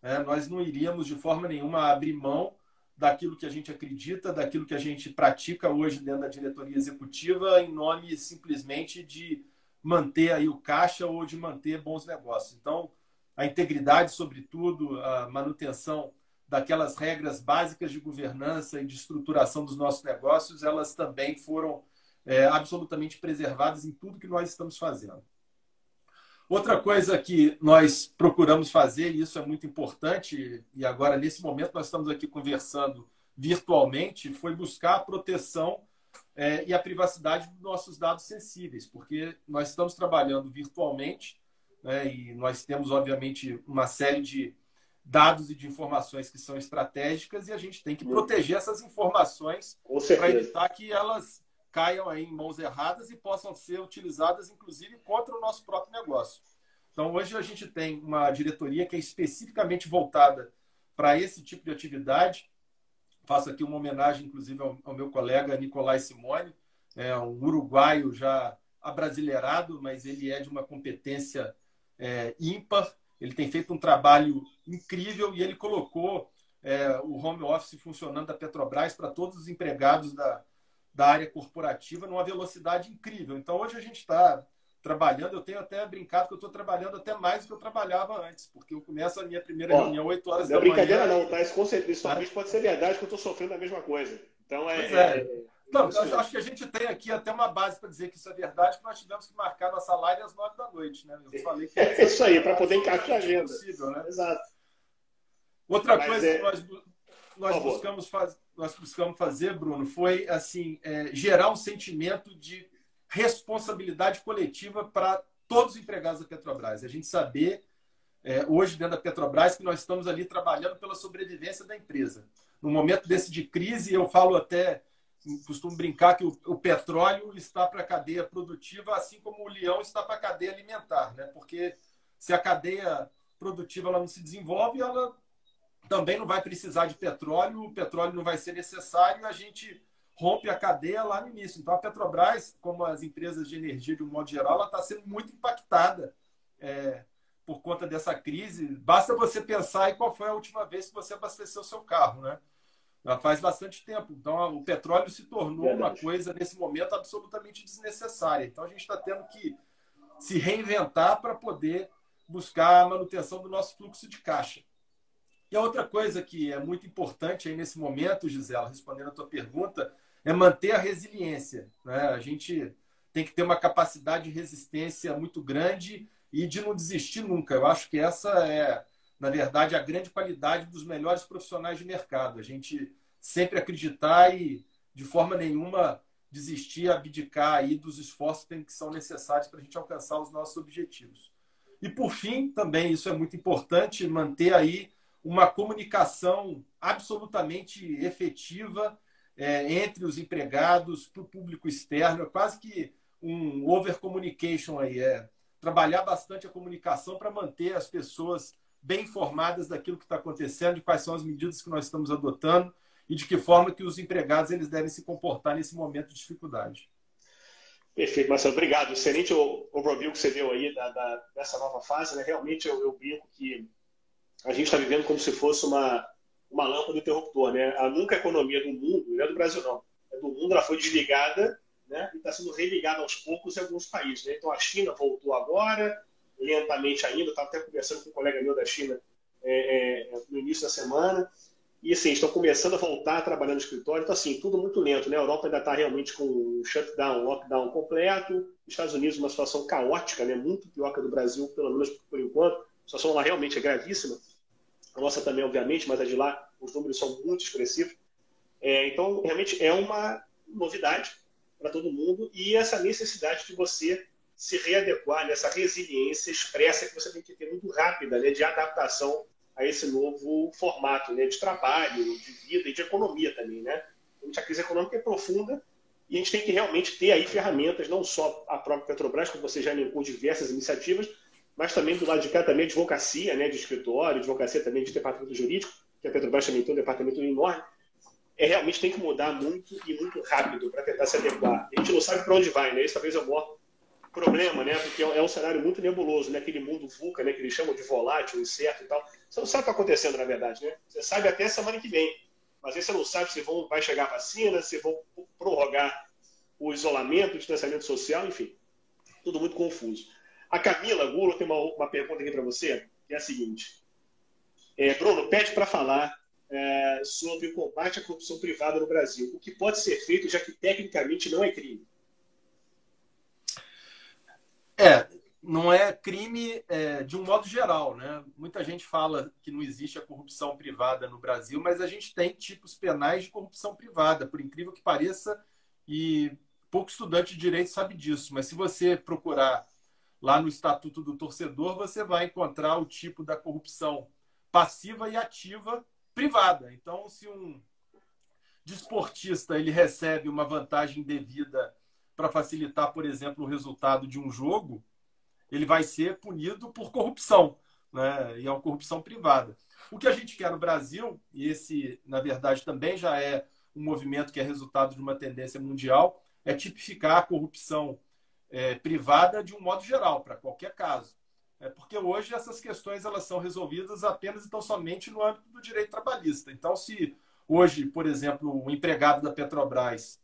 S2: É, nós não iríamos de forma nenhuma abrir mão daquilo que a gente acredita, daquilo que a gente pratica hoje dentro da diretoria executiva, em nome simplesmente de manter aí o caixa ou de manter bons negócios. Então, a integridade, sobretudo, a manutenção daquelas regras básicas de governança e de estruturação dos nossos negócios, elas também foram é, absolutamente preservadas em tudo que nós estamos fazendo. Outra coisa que nós procuramos fazer, e isso é muito importante, e agora nesse momento nós estamos aqui conversando virtualmente, foi buscar a proteção é, e a privacidade dos nossos dados sensíveis, porque nós estamos trabalhando virtualmente né, e nós temos, obviamente, uma série de dados e de informações que são estratégicas e a gente tem que proteger essas informações para evitar que elas caiam aí em mãos erradas e possam ser utilizadas, inclusive, contra o nosso próprio negócio. Então, hoje a gente tem uma diretoria que é especificamente voltada para esse tipo de atividade. Faço aqui uma homenagem, inclusive, ao, ao meu colega Nicolai Simone, é um uruguaio já abrasileirado, mas ele é de uma competência é, ímpar. Ele tem feito um trabalho incrível e ele colocou é, o home office funcionando da Petrobras para todos os empregados da, da área corporativa numa velocidade incrível. Então, hoje a gente está trabalhando, eu tenho até brincado que eu estou trabalhando até mais do que eu trabalhava antes, porque eu começo a minha primeira Ó, reunião 8 horas
S1: da
S2: manhã.
S1: Não é brincadeira não, tá? Isso, com certeza, talvez pode ser verdade que eu estou sofrendo a mesma coisa. Então, é... é.
S2: é... Não, eu acho que a gente tem aqui até uma base para dizer que isso é verdade, que nós tivemos que marcar nossa live às 9 da noite, né? Eu falei que
S1: é isso aí, para poder encaixar a agenda. Possível,
S2: né? Exato. Outra Mas coisa é... que nós, nós buscamos fazer nós buscamos fazer, Bruno, foi assim é, gerar um sentimento de responsabilidade coletiva para todos os empregados da Petrobras. A gente saber é, hoje dentro da Petrobras que nós estamos ali trabalhando pela sobrevivência da empresa. No momento desse de crise, eu falo até, costumo brincar que o, o petróleo está para a cadeia produtiva, assim como o leão está para a cadeia alimentar, né? Porque se a cadeia produtiva ela não se desenvolve, ela também não vai precisar de petróleo, o petróleo não vai ser necessário, a gente rompe a cadeia lá no início. Então, a Petrobras, como as empresas de energia de um modo geral, ela está sendo muito impactada é, por conta dessa crise. Basta você pensar em qual foi a última vez que você abasteceu seu carro, né? Já faz bastante tempo. Então, o petróleo se tornou Verdade. uma coisa, nesse momento, absolutamente desnecessária. Então, a gente está tendo que se reinventar para poder buscar a manutenção do nosso fluxo de caixa. E a outra coisa que é muito importante aí nesse momento, Gisela, respondendo a tua pergunta, é manter a resiliência. Né? A gente tem que ter uma capacidade de resistência muito grande e de não desistir nunca. Eu acho que essa é, na verdade, a grande qualidade dos melhores profissionais de mercado. A gente sempre acreditar e, de forma nenhuma, desistir, abdicar aí dos esforços que são necessários para a gente alcançar os nossos objetivos. E, por fim, também, isso é muito importante, manter aí uma comunicação absolutamente efetiva é, entre os empregados para o público externo, é quase que um over communication aí, é trabalhar bastante a comunicação para manter as pessoas bem informadas daquilo que está acontecendo, de quais são as medidas que nós estamos adotando e de que forma que os empregados eles devem se comportar nesse momento de dificuldade.
S1: Perfeito, Marcelo. Obrigado. Excelente overview que você deu aí da, da dessa nova fase. Né? Realmente, eu, eu brinco que a gente está vivendo como se fosse uma, uma lâmpada interruptor. Né? A nunca economia do mundo, não é do Brasil não, é do mundo, ela foi desligada né? e está sendo religada aos poucos em alguns países. Né? Então a China voltou agora, lentamente ainda, estava até conversando com um colega meu da China é, é, no início da semana, E assim, estão começando a voltar a trabalhar no escritório. Então, assim, tudo muito lento, né? A Europa ainda está realmente com um shutdown, lockdown completo. Estados Unidos, uma situação caótica, né? Muito pior que a do Brasil, pelo menos por enquanto. Situação lá realmente é gravíssima. A nossa também, obviamente, mas a de lá, os números são muito expressivos. É, então, realmente é uma novidade para todo mundo e essa necessidade de você se readequar nessa resiliência expressa que você tem que ter muito rápida, né, de adaptação a esse novo formato né, de trabalho, de vida e de economia também. Né? A crise econômica é profunda e a gente tem que realmente ter aí ferramentas, não só a própria Petrobras, como você já elencou diversas iniciativas, mas também do lado de cá também advocacia, né, de escritório, advocacia também de departamento jurídico, que a Petrobras também tem um departamento enorme, é, realmente tem que mudar muito e muito rápido para tentar se adequar. A gente não sabe para onde vai, né? Esse talvez é o maior problema, né? Porque é um cenário muito nebuloso, né? Aquele mundo VUCA, né? Que eles chamam de volátil, incerto e tal. Você não sabe o que está acontecendo, na verdade, né? Você sabe até semana que vem. Mas aí você não sabe se vão, vai chegar a vacina, se vão prorrogar o isolamento, o distanciamento social, enfim. Tudo muito confuso. A Camila Gulo tem uma, uma pergunta aqui para você, que é a seguinte. É, Bruno, pede para falar é, sobre o combate à corrupção privada no Brasil. O que pode ser feito, já que tecnicamente não é crime?
S2: É, não é crime é, de um modo geral, né? Muita gente fala que não existe a corrupção privada no Brasil, mas a gente tem tipos penais de corrupção privada, por incrível que pareça, e pouco estudante de direito sabe disso. Mas se você procurar lá no Estatuto do Torcedor, você vai encontrar o tipo da corrupção passiva e ativa privada. Então, se um desportista ele recebe uma vantagem devida para facilitar, por exemplo, o resultado de um jogo, ele vai ser punido por corrupção, né? E é uma corrupção privada. O que a gente quer no Brasil, e esse, na verdade, também já é um movimento que é resultado de uma tendência mundial, é tipificar a corrupção é, privada de um modo geral, para qualquer caso. É porque hoje essas questões elas são resolvidas apenas e tão somente no âmbito do direito trabalhista. Então, se hoje, por exemplo, o empregado da Petrobras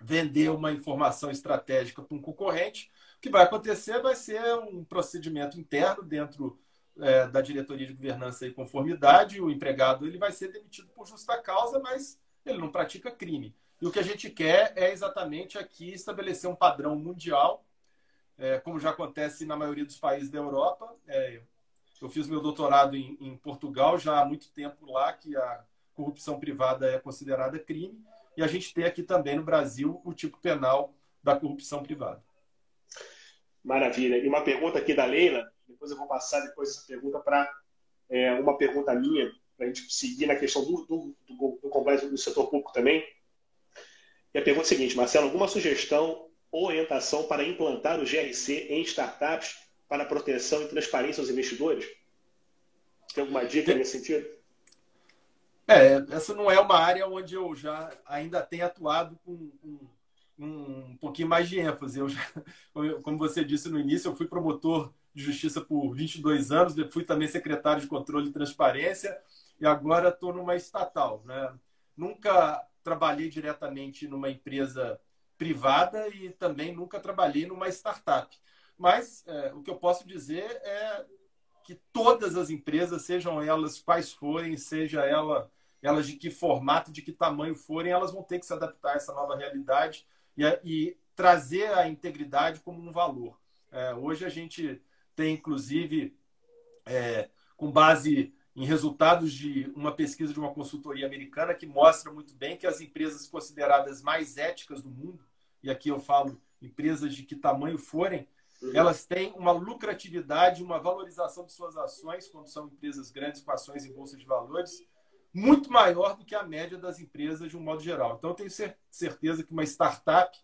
S2: vender uma informação estratégica para um concorrente, o que vai acontecer vai ser um procedimento interno dentro é, da diretoria de governança e conformidade. O empregado ele vai ser demitido por justa causa, mas ele não pratica crime. E o que a gente quer é exatamente aqui estabelecer um padrão mundial é, como já acontece na maioria dos países da Europa. É, eu fiz meu doutorado em, em, Portugal já há muito tempo lá, que a corrupção privada é considerada crime, e a gente tem aqui também no Brasil o tipo penal da corrupção privada.
S1: Maravilha. E uma pergunta aqui da Leila, depois eu vou passar depois essa pergunta para é, uma pergunta minha, para a gente seguir na questão do, do, do, do do setor público também. E a pergunta é a seguinte, Marcelo, alguma sugestão orientação para implantar o GRC em startups para proteção e transparência aos investidores? Tem alguma dica nesse sentido?
S2: É, essa não é uma área onde eu já ainda tenho atuado com, com um pouquinho mais de ênfase. Eu já, como você disse no início, eu fui promotor de justiça por 22 anos, fui também secretário de controle e transparência e agora estou numa estatal. Né? Nunca trabalhei diretamente numa empresa privada e também nunca trabalhei numa startup. Mas é, o que eu posso dizer é que todas as empresas, sejam elas quais forem, seja ela, elas de que formato, de que tamanho forem, elas vão ter que se adaptar a essa nova realidade e, e trazer a integridade como um valor. É, hoje a gente tem, inclusive, é, com base em resultados de uma pesquisa de uma consultoria americana que mostra muito bem que as empresas consideradas mais éticas do mundo e aqui eu falo empresas de que tamanho forem, uhum. elas têm uma lucratividade, uma valorização de suas ações, quando são empresas grandes com ações em bolsa de valores, muito maior do que a média das empresas de um modo geral. Então, eu tenho certeza que uma startup,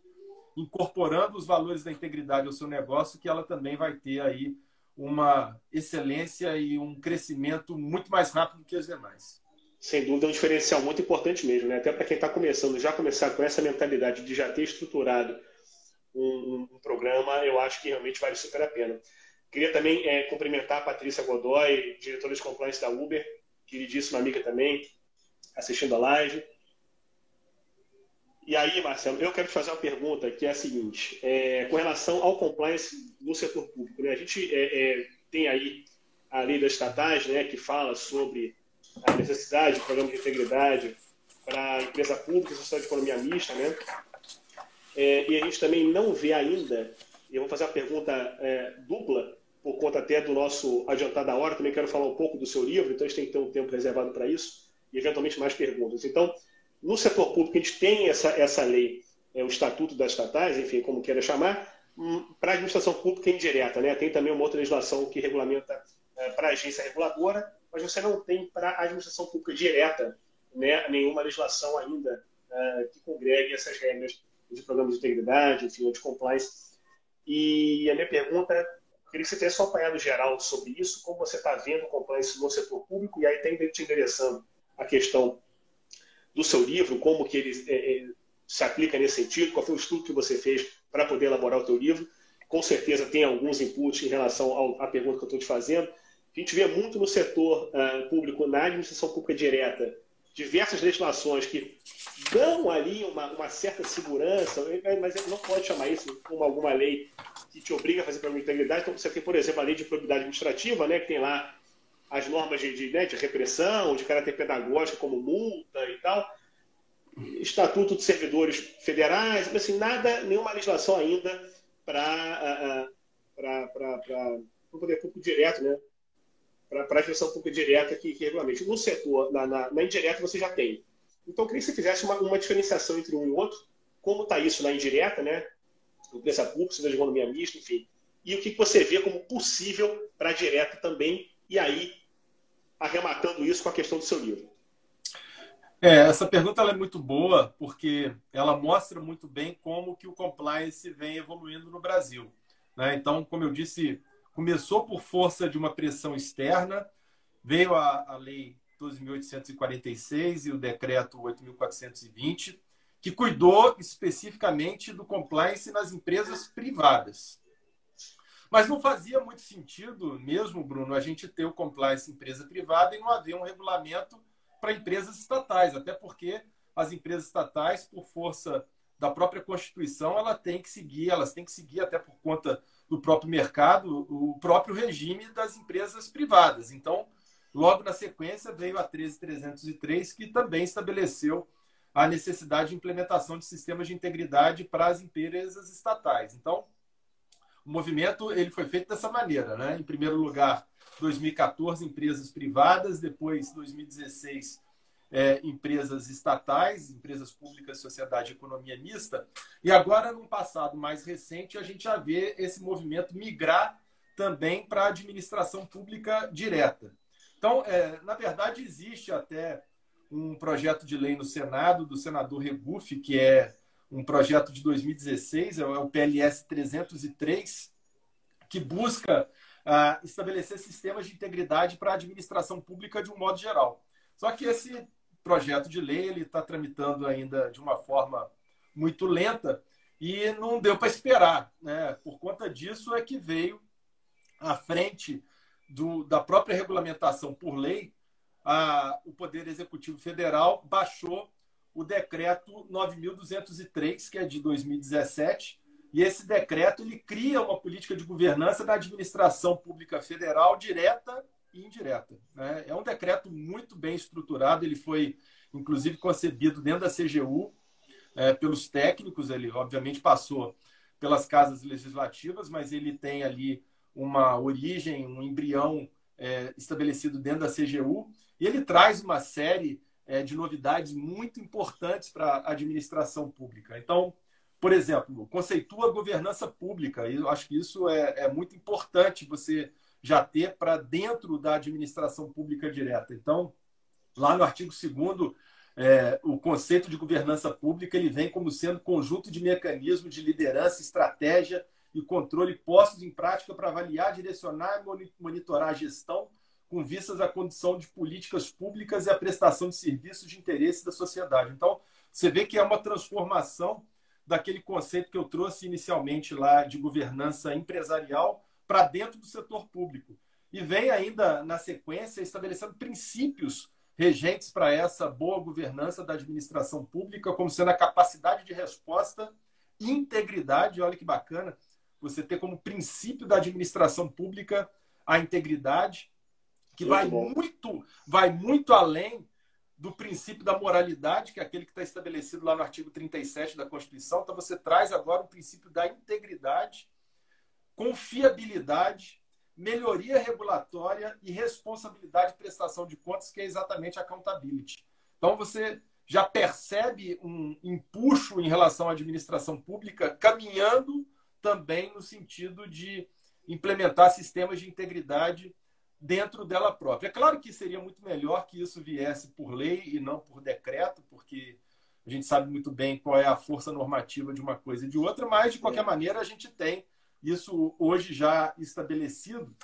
S2: incorporando os valores da integridade ao seu negócio, que ela também vai ter aí uma excelência e um crescimento muito mais rápido que as demais
S1: sem dúvida, é um diferencial muito importante mesmo, né? Até para quem está começando, já começar com essa mentalidade de já ter estruturado um, um, programa, eu acho que realmente vale super a pena. Queria também é, cumprimentar a Patrícia Godoy, diretora de compliance da Uber, queridíssima amiga também, assistindo a live. E aí, Marcelo, eu quero te fazer uma pergunta que é a seguinte: é, com relação ao compliance no setor público, né? a gente é, é tem aí a lei das estatais, né, que fala sobre a necessidade de programa de integridade para a empresa pública e sociedade de economia mista, né? É, e a gente também não vê ainda, eu vou fazer uma pergunta é, dupla, por conta até do nosso adiantado da hora, também quero falar um pouco do seu livro, então a gente tem que ter um tempo reservado para isso, e eventualmente mais perguntas. Então, no setor público, a gente tem essa, essa lei, é, o Estatuto das Estatais, enfim, como queira chamar, hum, para a administração pública indireta. Né? Tem também uma outra legislação que regulamenta é, para a agência reguladora, mas você não tem para a administração pública direta né, nenhuma legislação ainda é, que congregue essas regras de programas de integridade, enfim, de compliance. E a minha pergunta é, queria que você tivesse um apanhado geral sobre isso, como você está vendo o compliance no setor público, e aí tem te endereçando a questão do seu livro, como que ele é, é, se aplica nesse sentido, qual foi o estudo que você fez para poder elaborar o teu livro. Com certeza tem alguns inputs em relação ao, à pergunta que eu estou te fazendo. A gente vê muito no setor uh, público, na administração pública direta, diversas legislações que dão ali uma, uma, certa segurança, mas não pode chamar isso como alguma lei que te obriga a fazer de integridade. Então, você tem, por exemplo, a lei de probidade administrativa, né, que tem lá as normas de, de, né, de repressão, de caráter pedagógico, como multa e tal. Estatuto de servidores federais, mas assim, nada, nenhuma legislação ainda para o poder público direto, né? para a gestão pública direta que, que regulamente. No setor, na, na, na, indireta, você já tem. Então, eu queria que você fizesse uma, uma diferenciação entre um e outro, como está isso na indireta, né? Empresa pública, de economia mista, enfim. E o que você vê como possível para a direta também, e aí, arrematando isso com a questão do seu livro.
S2: É, essa pergunta é muito boa, porque ela mostra muito bem como que o compliance vem evoluindo no Brasil. Né? Então, como eu disse começou por força de uma pressão externa, veio a, a Lei 12.846 e o Decreto 8.420, que cuidou especificamente do compliance nas empresas privadas. Mas não fazia muito sentido, mesmo, Bruno, a gente ter o compliance empresa privada e não haver um regulamento para empresas estatais, até porque as empresas estatais, por força da própria Constituição, ela tem que seguir, elas têm que seguir até por conta do próprio mercado, o próprio regime das empresas privadas. Então, logo na sequência, veio a 13303, que também estabeleceu a necessidade de implementação de sistemas de integridade para as empresas estatais. Então, o movimento ele foi feito dessa maneira, né? Em primeiro lugar, 2014 empresas privadas, depois 2016 é, empresas estatais, empresas públicas, sociedade economia mista. E agora, num passado mais recente, a gente já vê esse movimento migrar também para a administração pública direta. Então, é, na verdade, existe até um projeto de lei no Senado do senador Regufe, que é um projeto de 2016, é o PLS 303, que busca uh, estabelecer sistemas de integridade para a administração pública de um modo geral. Só que esse projeto de lei ele está tramitando ainda de uma forma muito lenta e não deu para esperar. Né? Por conta disso é que veio à frente do, da própria regulamentação por lei, a, o Poder Executivo Federal baixou o decreto 9.203, que é de 2017, e esse decreto ele cria uma política de governança da administração pública federal direta e indireta. Né? É um decreto muito bem estruturado, ele foi inclusive concebido dentro da CGU é, pelos técnicos, ele obviamente passou pelas casas legislativas, mas ele tem ali uma origem, um embrião é, estabelecido dentro da CGU, e ele traz uma série é, de novidades muito importantes para a administração pública. Então, por exemplo, conceitua a governança pública, e eu acho que isso é, é muito importante você já ter para dentro da administração pública direta. Então, lá no artigo 2 é, o conceito de governança pública ele vem como sendo conjunto de mecanismos de liderança, estratégia e controle postos em prática para avaliar, direcionar e monitorar a gestão com vistas à condição de políticas públicas e à prestação de serviços de interesse da sociedade. Então, você vê que é uma transformação daquele conceito que eu trouxe inicialmente lá de governança empresarial para dentro do setor público. E vem ainda, na sequência, estabelecendo princípios regentes para essa boa governança da administração pública, como sendo a capacidade de resposta, integridade, olha que bacana, você ter como princípio da administração pública a integridade, que muito vai bom. muito, vai muito além do princípio da moralidade, que é aquele que está estabelecido lá no artigo 37 da Constituição. Então, você traz agora o princípio da integridade, confiabilidade, melhoria regulatória e responsabilidade de prestação de contas, que é exatamente a accountability. Então, você já percebe um empuxo em relação à administração pública caminhando também no sentido de implementar sistemas de integridade dentro dela própria. É claro que seria muito melhor que isso viesse por lei e não por decreto, porque a gente sabe muito bem qual é a força normativa de uma coisa e de outra, mas de qualquer maneira a gente tem isso hoje já estabelecido.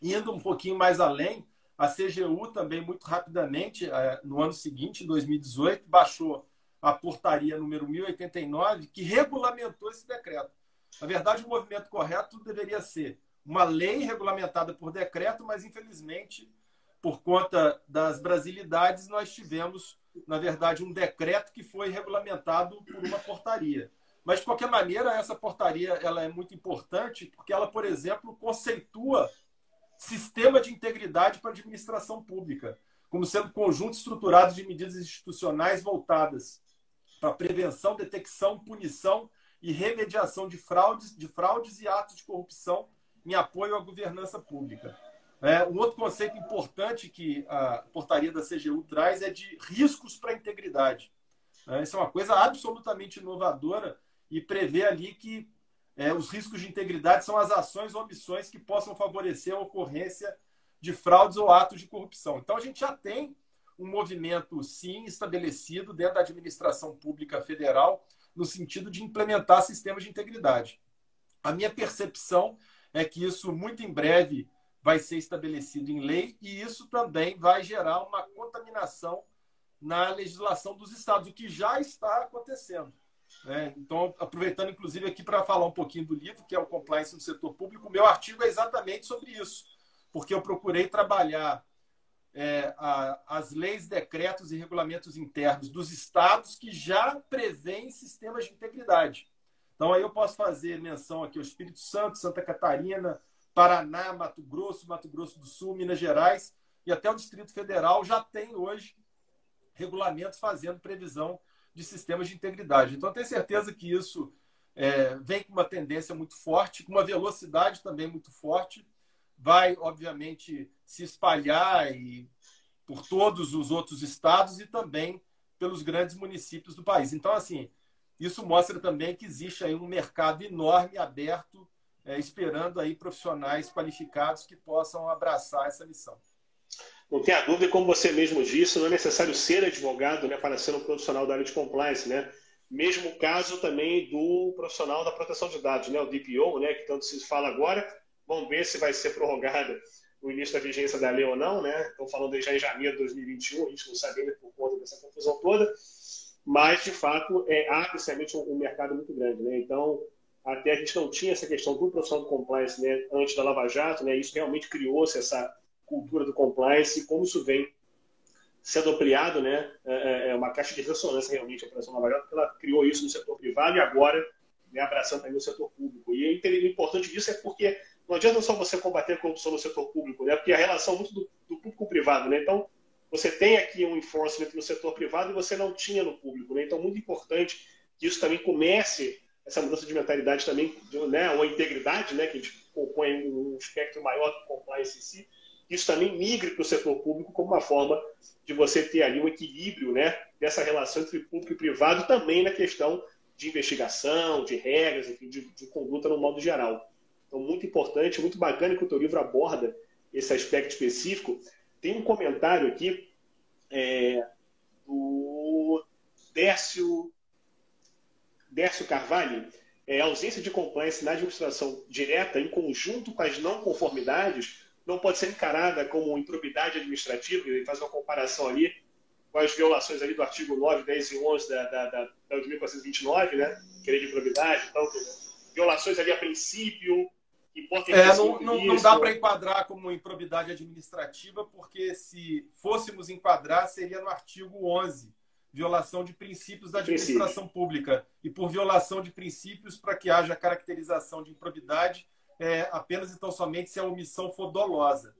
S2: Indo um pouquinho mais além, a CGU também, muito rapidamente, é, no ano seguinte, em 2018, baixou a portaria número 1089, que regulamentou esse decreto. Na verdade, o movimento correto deveria ser uma lei regulamentada por decreto, mas infelizmente, por conta das brasilidades, nós tivemos, na verdade, um decreto que foi regulamentado por uma portaria. Mas, de qualquer maneira, essa portaria ela é muito importante porque ela, por exemplo, conceitua sistema de integridade para a administração pública, como sendo conjunto estruturado de medidas institucionais voltadas para prevenção, detecção, punição e remediação de fraudes, de fraudes e atos de corrupção em apoio à governança pública. É, um outro conceito importante que a portaria da CGU traz é de riscos para a integridade. É, isso é uma coisa absolutamente inovadora e prevê ali que é, os riscos de integridade são as ações ou omissões que possam favorecer a ocorrência de fraudes ou atos de corrupção. Então, a gente já tem um movimento, sim, estabelecido dentro da administração pública federal, no sentido de implementar sistemas de integridade. A minha percepção é que isso muito em breve vai ser estabelecido em lei e isso também vai gerar uma contaminação na legislação dos estados, o que já está acontecendo. Né? Então, aproveitando inclusive aqui para falar um pouquinho do livro, que é o Compliance no Setor Público, meu artigo é exatamente sobre isso, porque eu procurei trabalhar é, a, as leis, decretos e regulamentos internos dos estados que já prevêem sistemas de integridade. Então, aí eu posso fazer menção aqui ao Espírito Santo, Santa Catarina, Paraná, Mato Grosso, Mato Grosso do Sul, Minas Gerais e até o Distrito Federal já tem hoje regulamentos fazendo previsão de sistemas de integridade. Então, tenho certeza que isso é, vem com uma tendência muito forte, com uma velocidade também muito forte, vai, obviamente, se espalhar e, por todos os outros estados e também pelos grandes municípios do país. Então, assim, isso mostra também que existe aí um mercado enorme aberto, é, esperando aí profissionais qualificados que possam abraçar essa missão.
S1: Não tenha dúvida, como você mesmo disse, não é necessário ser advogado né, para ser um profissional da área de compliance. Né? Mesmo caso também do profissional da proteção de dados, né, o DPO, né, que tanto se fala agora. Vamos ver se vai ser prorrogada o início da vigência da lei ou não. Né? Estão falando já em janeiro de 2021, a gente não sabe ainda por conta dessa confusão toda mas de fato é absolutamente um, um mercado muito grande, né? Então até a gente não tinha essa questão do profissional do compliance né, antes da Lava Jato, né? Isso realmente criou-se essa cultura do compliance e como isso vem sendo ampliado, né? É, é, é uma caixa de ressonância realmente a Operação Lava Jato, porque ela criou isso no setor privado e agora né, abraçando também o setor público. E o importante disso é porque não adianta só você combater a corrupção no setor público, né? Porque a relação muito do, do público com o privado, né? Então você tem aqui um enforcement no setor privado e você não tinha no público. Né? Então, muito importante que isso também comece, essa mudança de mentalidade também, né? ou integridade, né? que a gente compõe um espectro maior do compliance em si, isso também migre para o setor público como uma forma de você ter ali um equilíbrio né? dessa relação entre público e privado, também na questão de investigação, de regras, enfim, de, de conduta no modo geral. Então, muito importante, muito bacana que o teu livro aborda esse aspecto específico, tem um comentário aqui é, do Décio, Décio Carvalho. É, a ausência de compliance na administração direta, em conjunto com as não conformidades, não pode ser encarada como improbidade administrativa. Ele faz uma comparação ali com as violações ali do artigo 9, 10 e 11 da, da, da, da 1429, né? Que é de improbidade. Então, violações ali a princípio,
S2: é, não, não, não, dá para enquadrar como improbidade administrativa, porque se fôssemos enquadrar, seria no artigo 11, violação de princípios da administração Princípio. pública. E por violação de princípios, para que haja caracterização de improbidade, é, apenas então somente se a omissão for dolosa.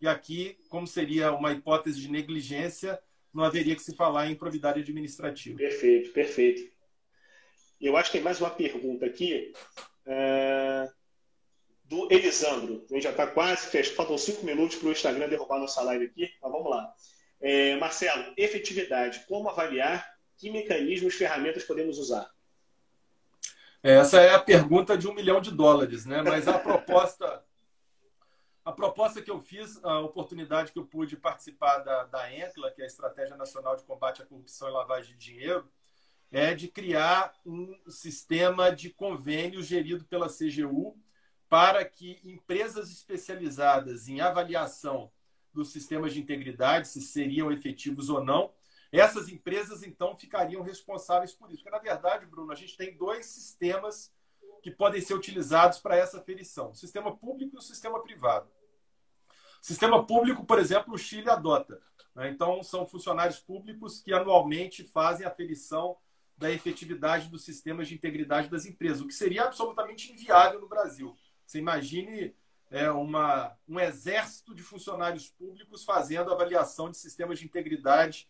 S2: E aqui, como seria uma hipótese de negligência, não haveria que se falar em probidade administrativa.
S1: Perfeito, perfeito. Eu acho que tem mais uma pergunta aqui é... do Elisandro. A gente já está quase, faltam cinco minutos para o Instagram derrubar nossa live aqui, mas vamos lá. É, Marcelo, efetividade, como avaliar? Que mecanismos, ferramentas podemos usar?
S2: Essa é a pergunta de um milhão de dólares, né? Mas a proposta, a proposta que eu fiz, a oportunidade que eu pude participar da, da ENCLA, que é a Estratégia Nacional de Combate à Corrupção e Lavagem de Dinheiro, é de criar um sistema de convênio gerido pela CGU para que empresas especializadas em avaliação dos sistemas de integridade, se seriam efetivos ou não. Essas empresas, então, ficariam responsáveis por isso. Porque, na verdade, Bruno, a gente tem dois sistemas que podem ser utilizados para essa aferição: o sistema público e o sistema privado. O sistema público, por exemplo, o Chile adota. Né? Então, são funcionários públicos que anualmente fazem a aferição da efetividade dos sistemas de integridade das empresas, o que seria absolutamente inviável no Brasil. Você imagine é, uma, um exército de funcionários públicos fazendo avaliação de sistemas de integridade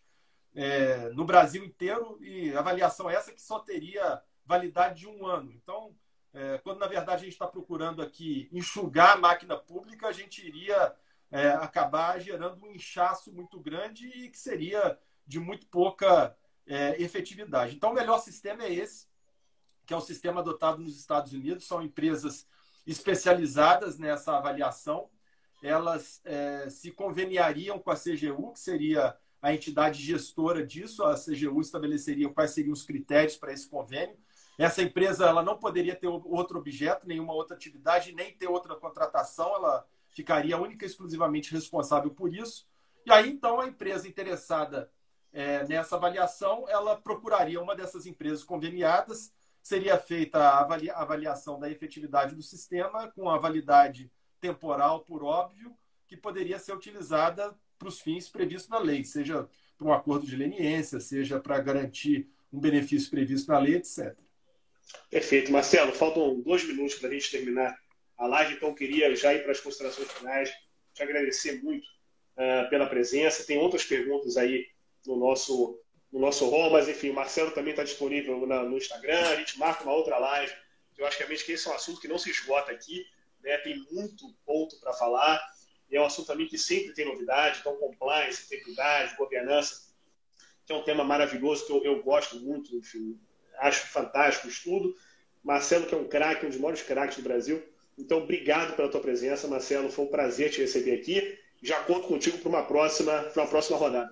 S2: é, no Brasil inteiro e avaliação essa que só teria validade de um ano. Então, é, quando na verdade a gente está procurando aqui enxugar a máquina pública, a gente iria é, acabar gerando um inchaço muito grande e que seria de muito pouca é, efetividade. Então, o melhor sistema é esse, que é o sistema adotado nos Estados Unidos. São empresas especializadas nessa avaliação, elas é, se conveniariam com a CGU, que seria a entidade gestora disso, a CGU estabeleceria quais seriam os critérios para esse convênio. Essa empresa ela não poderia ter outro objeto, nenhuma outra atividade, nem ter outra contratação, ela ficaria única e exclusivamente responsável por isso. E aí, então, a empresa interessada é, nessa avaliação, ela procuraria uma dessas empresas conveniadas seria feita a avaliação da efetividade do sistema com a validade temporal, por óbvio, que poderia ser utilizada para os fins previstos na lei, seja para um acordo de leniência, seja para garantir um benefício previsto na lei, etc.
S1: Perfeito. Marcelo, faltam dois minutos para a gente terminar a live, então eu queria já ir para as considerações finais, te agradecer muito uh, pela presença. Tem outras perguntas aí no nosso no nosso hall, mas enfim, o Marcelo também está disponível na, no Instagram, a gente marca uma outra live. Eu acho que, que esse é um assunto que não se esgota aqui, né? tem muito ponto para falar, e é um assunto também que sempre tem novidade, então compliance, integridade, governança, que é um tema maravilhoso que eu, eu gosto muito, enfim, acho fantástico o estudo. Marcelo, que é um craque, um dos maiores craques do Brasil. Então, obrigado pela tua presença, Marcelo. Foi um prazer te receber aqui. Já conto contigo para uma próxima, uma próxima rodada.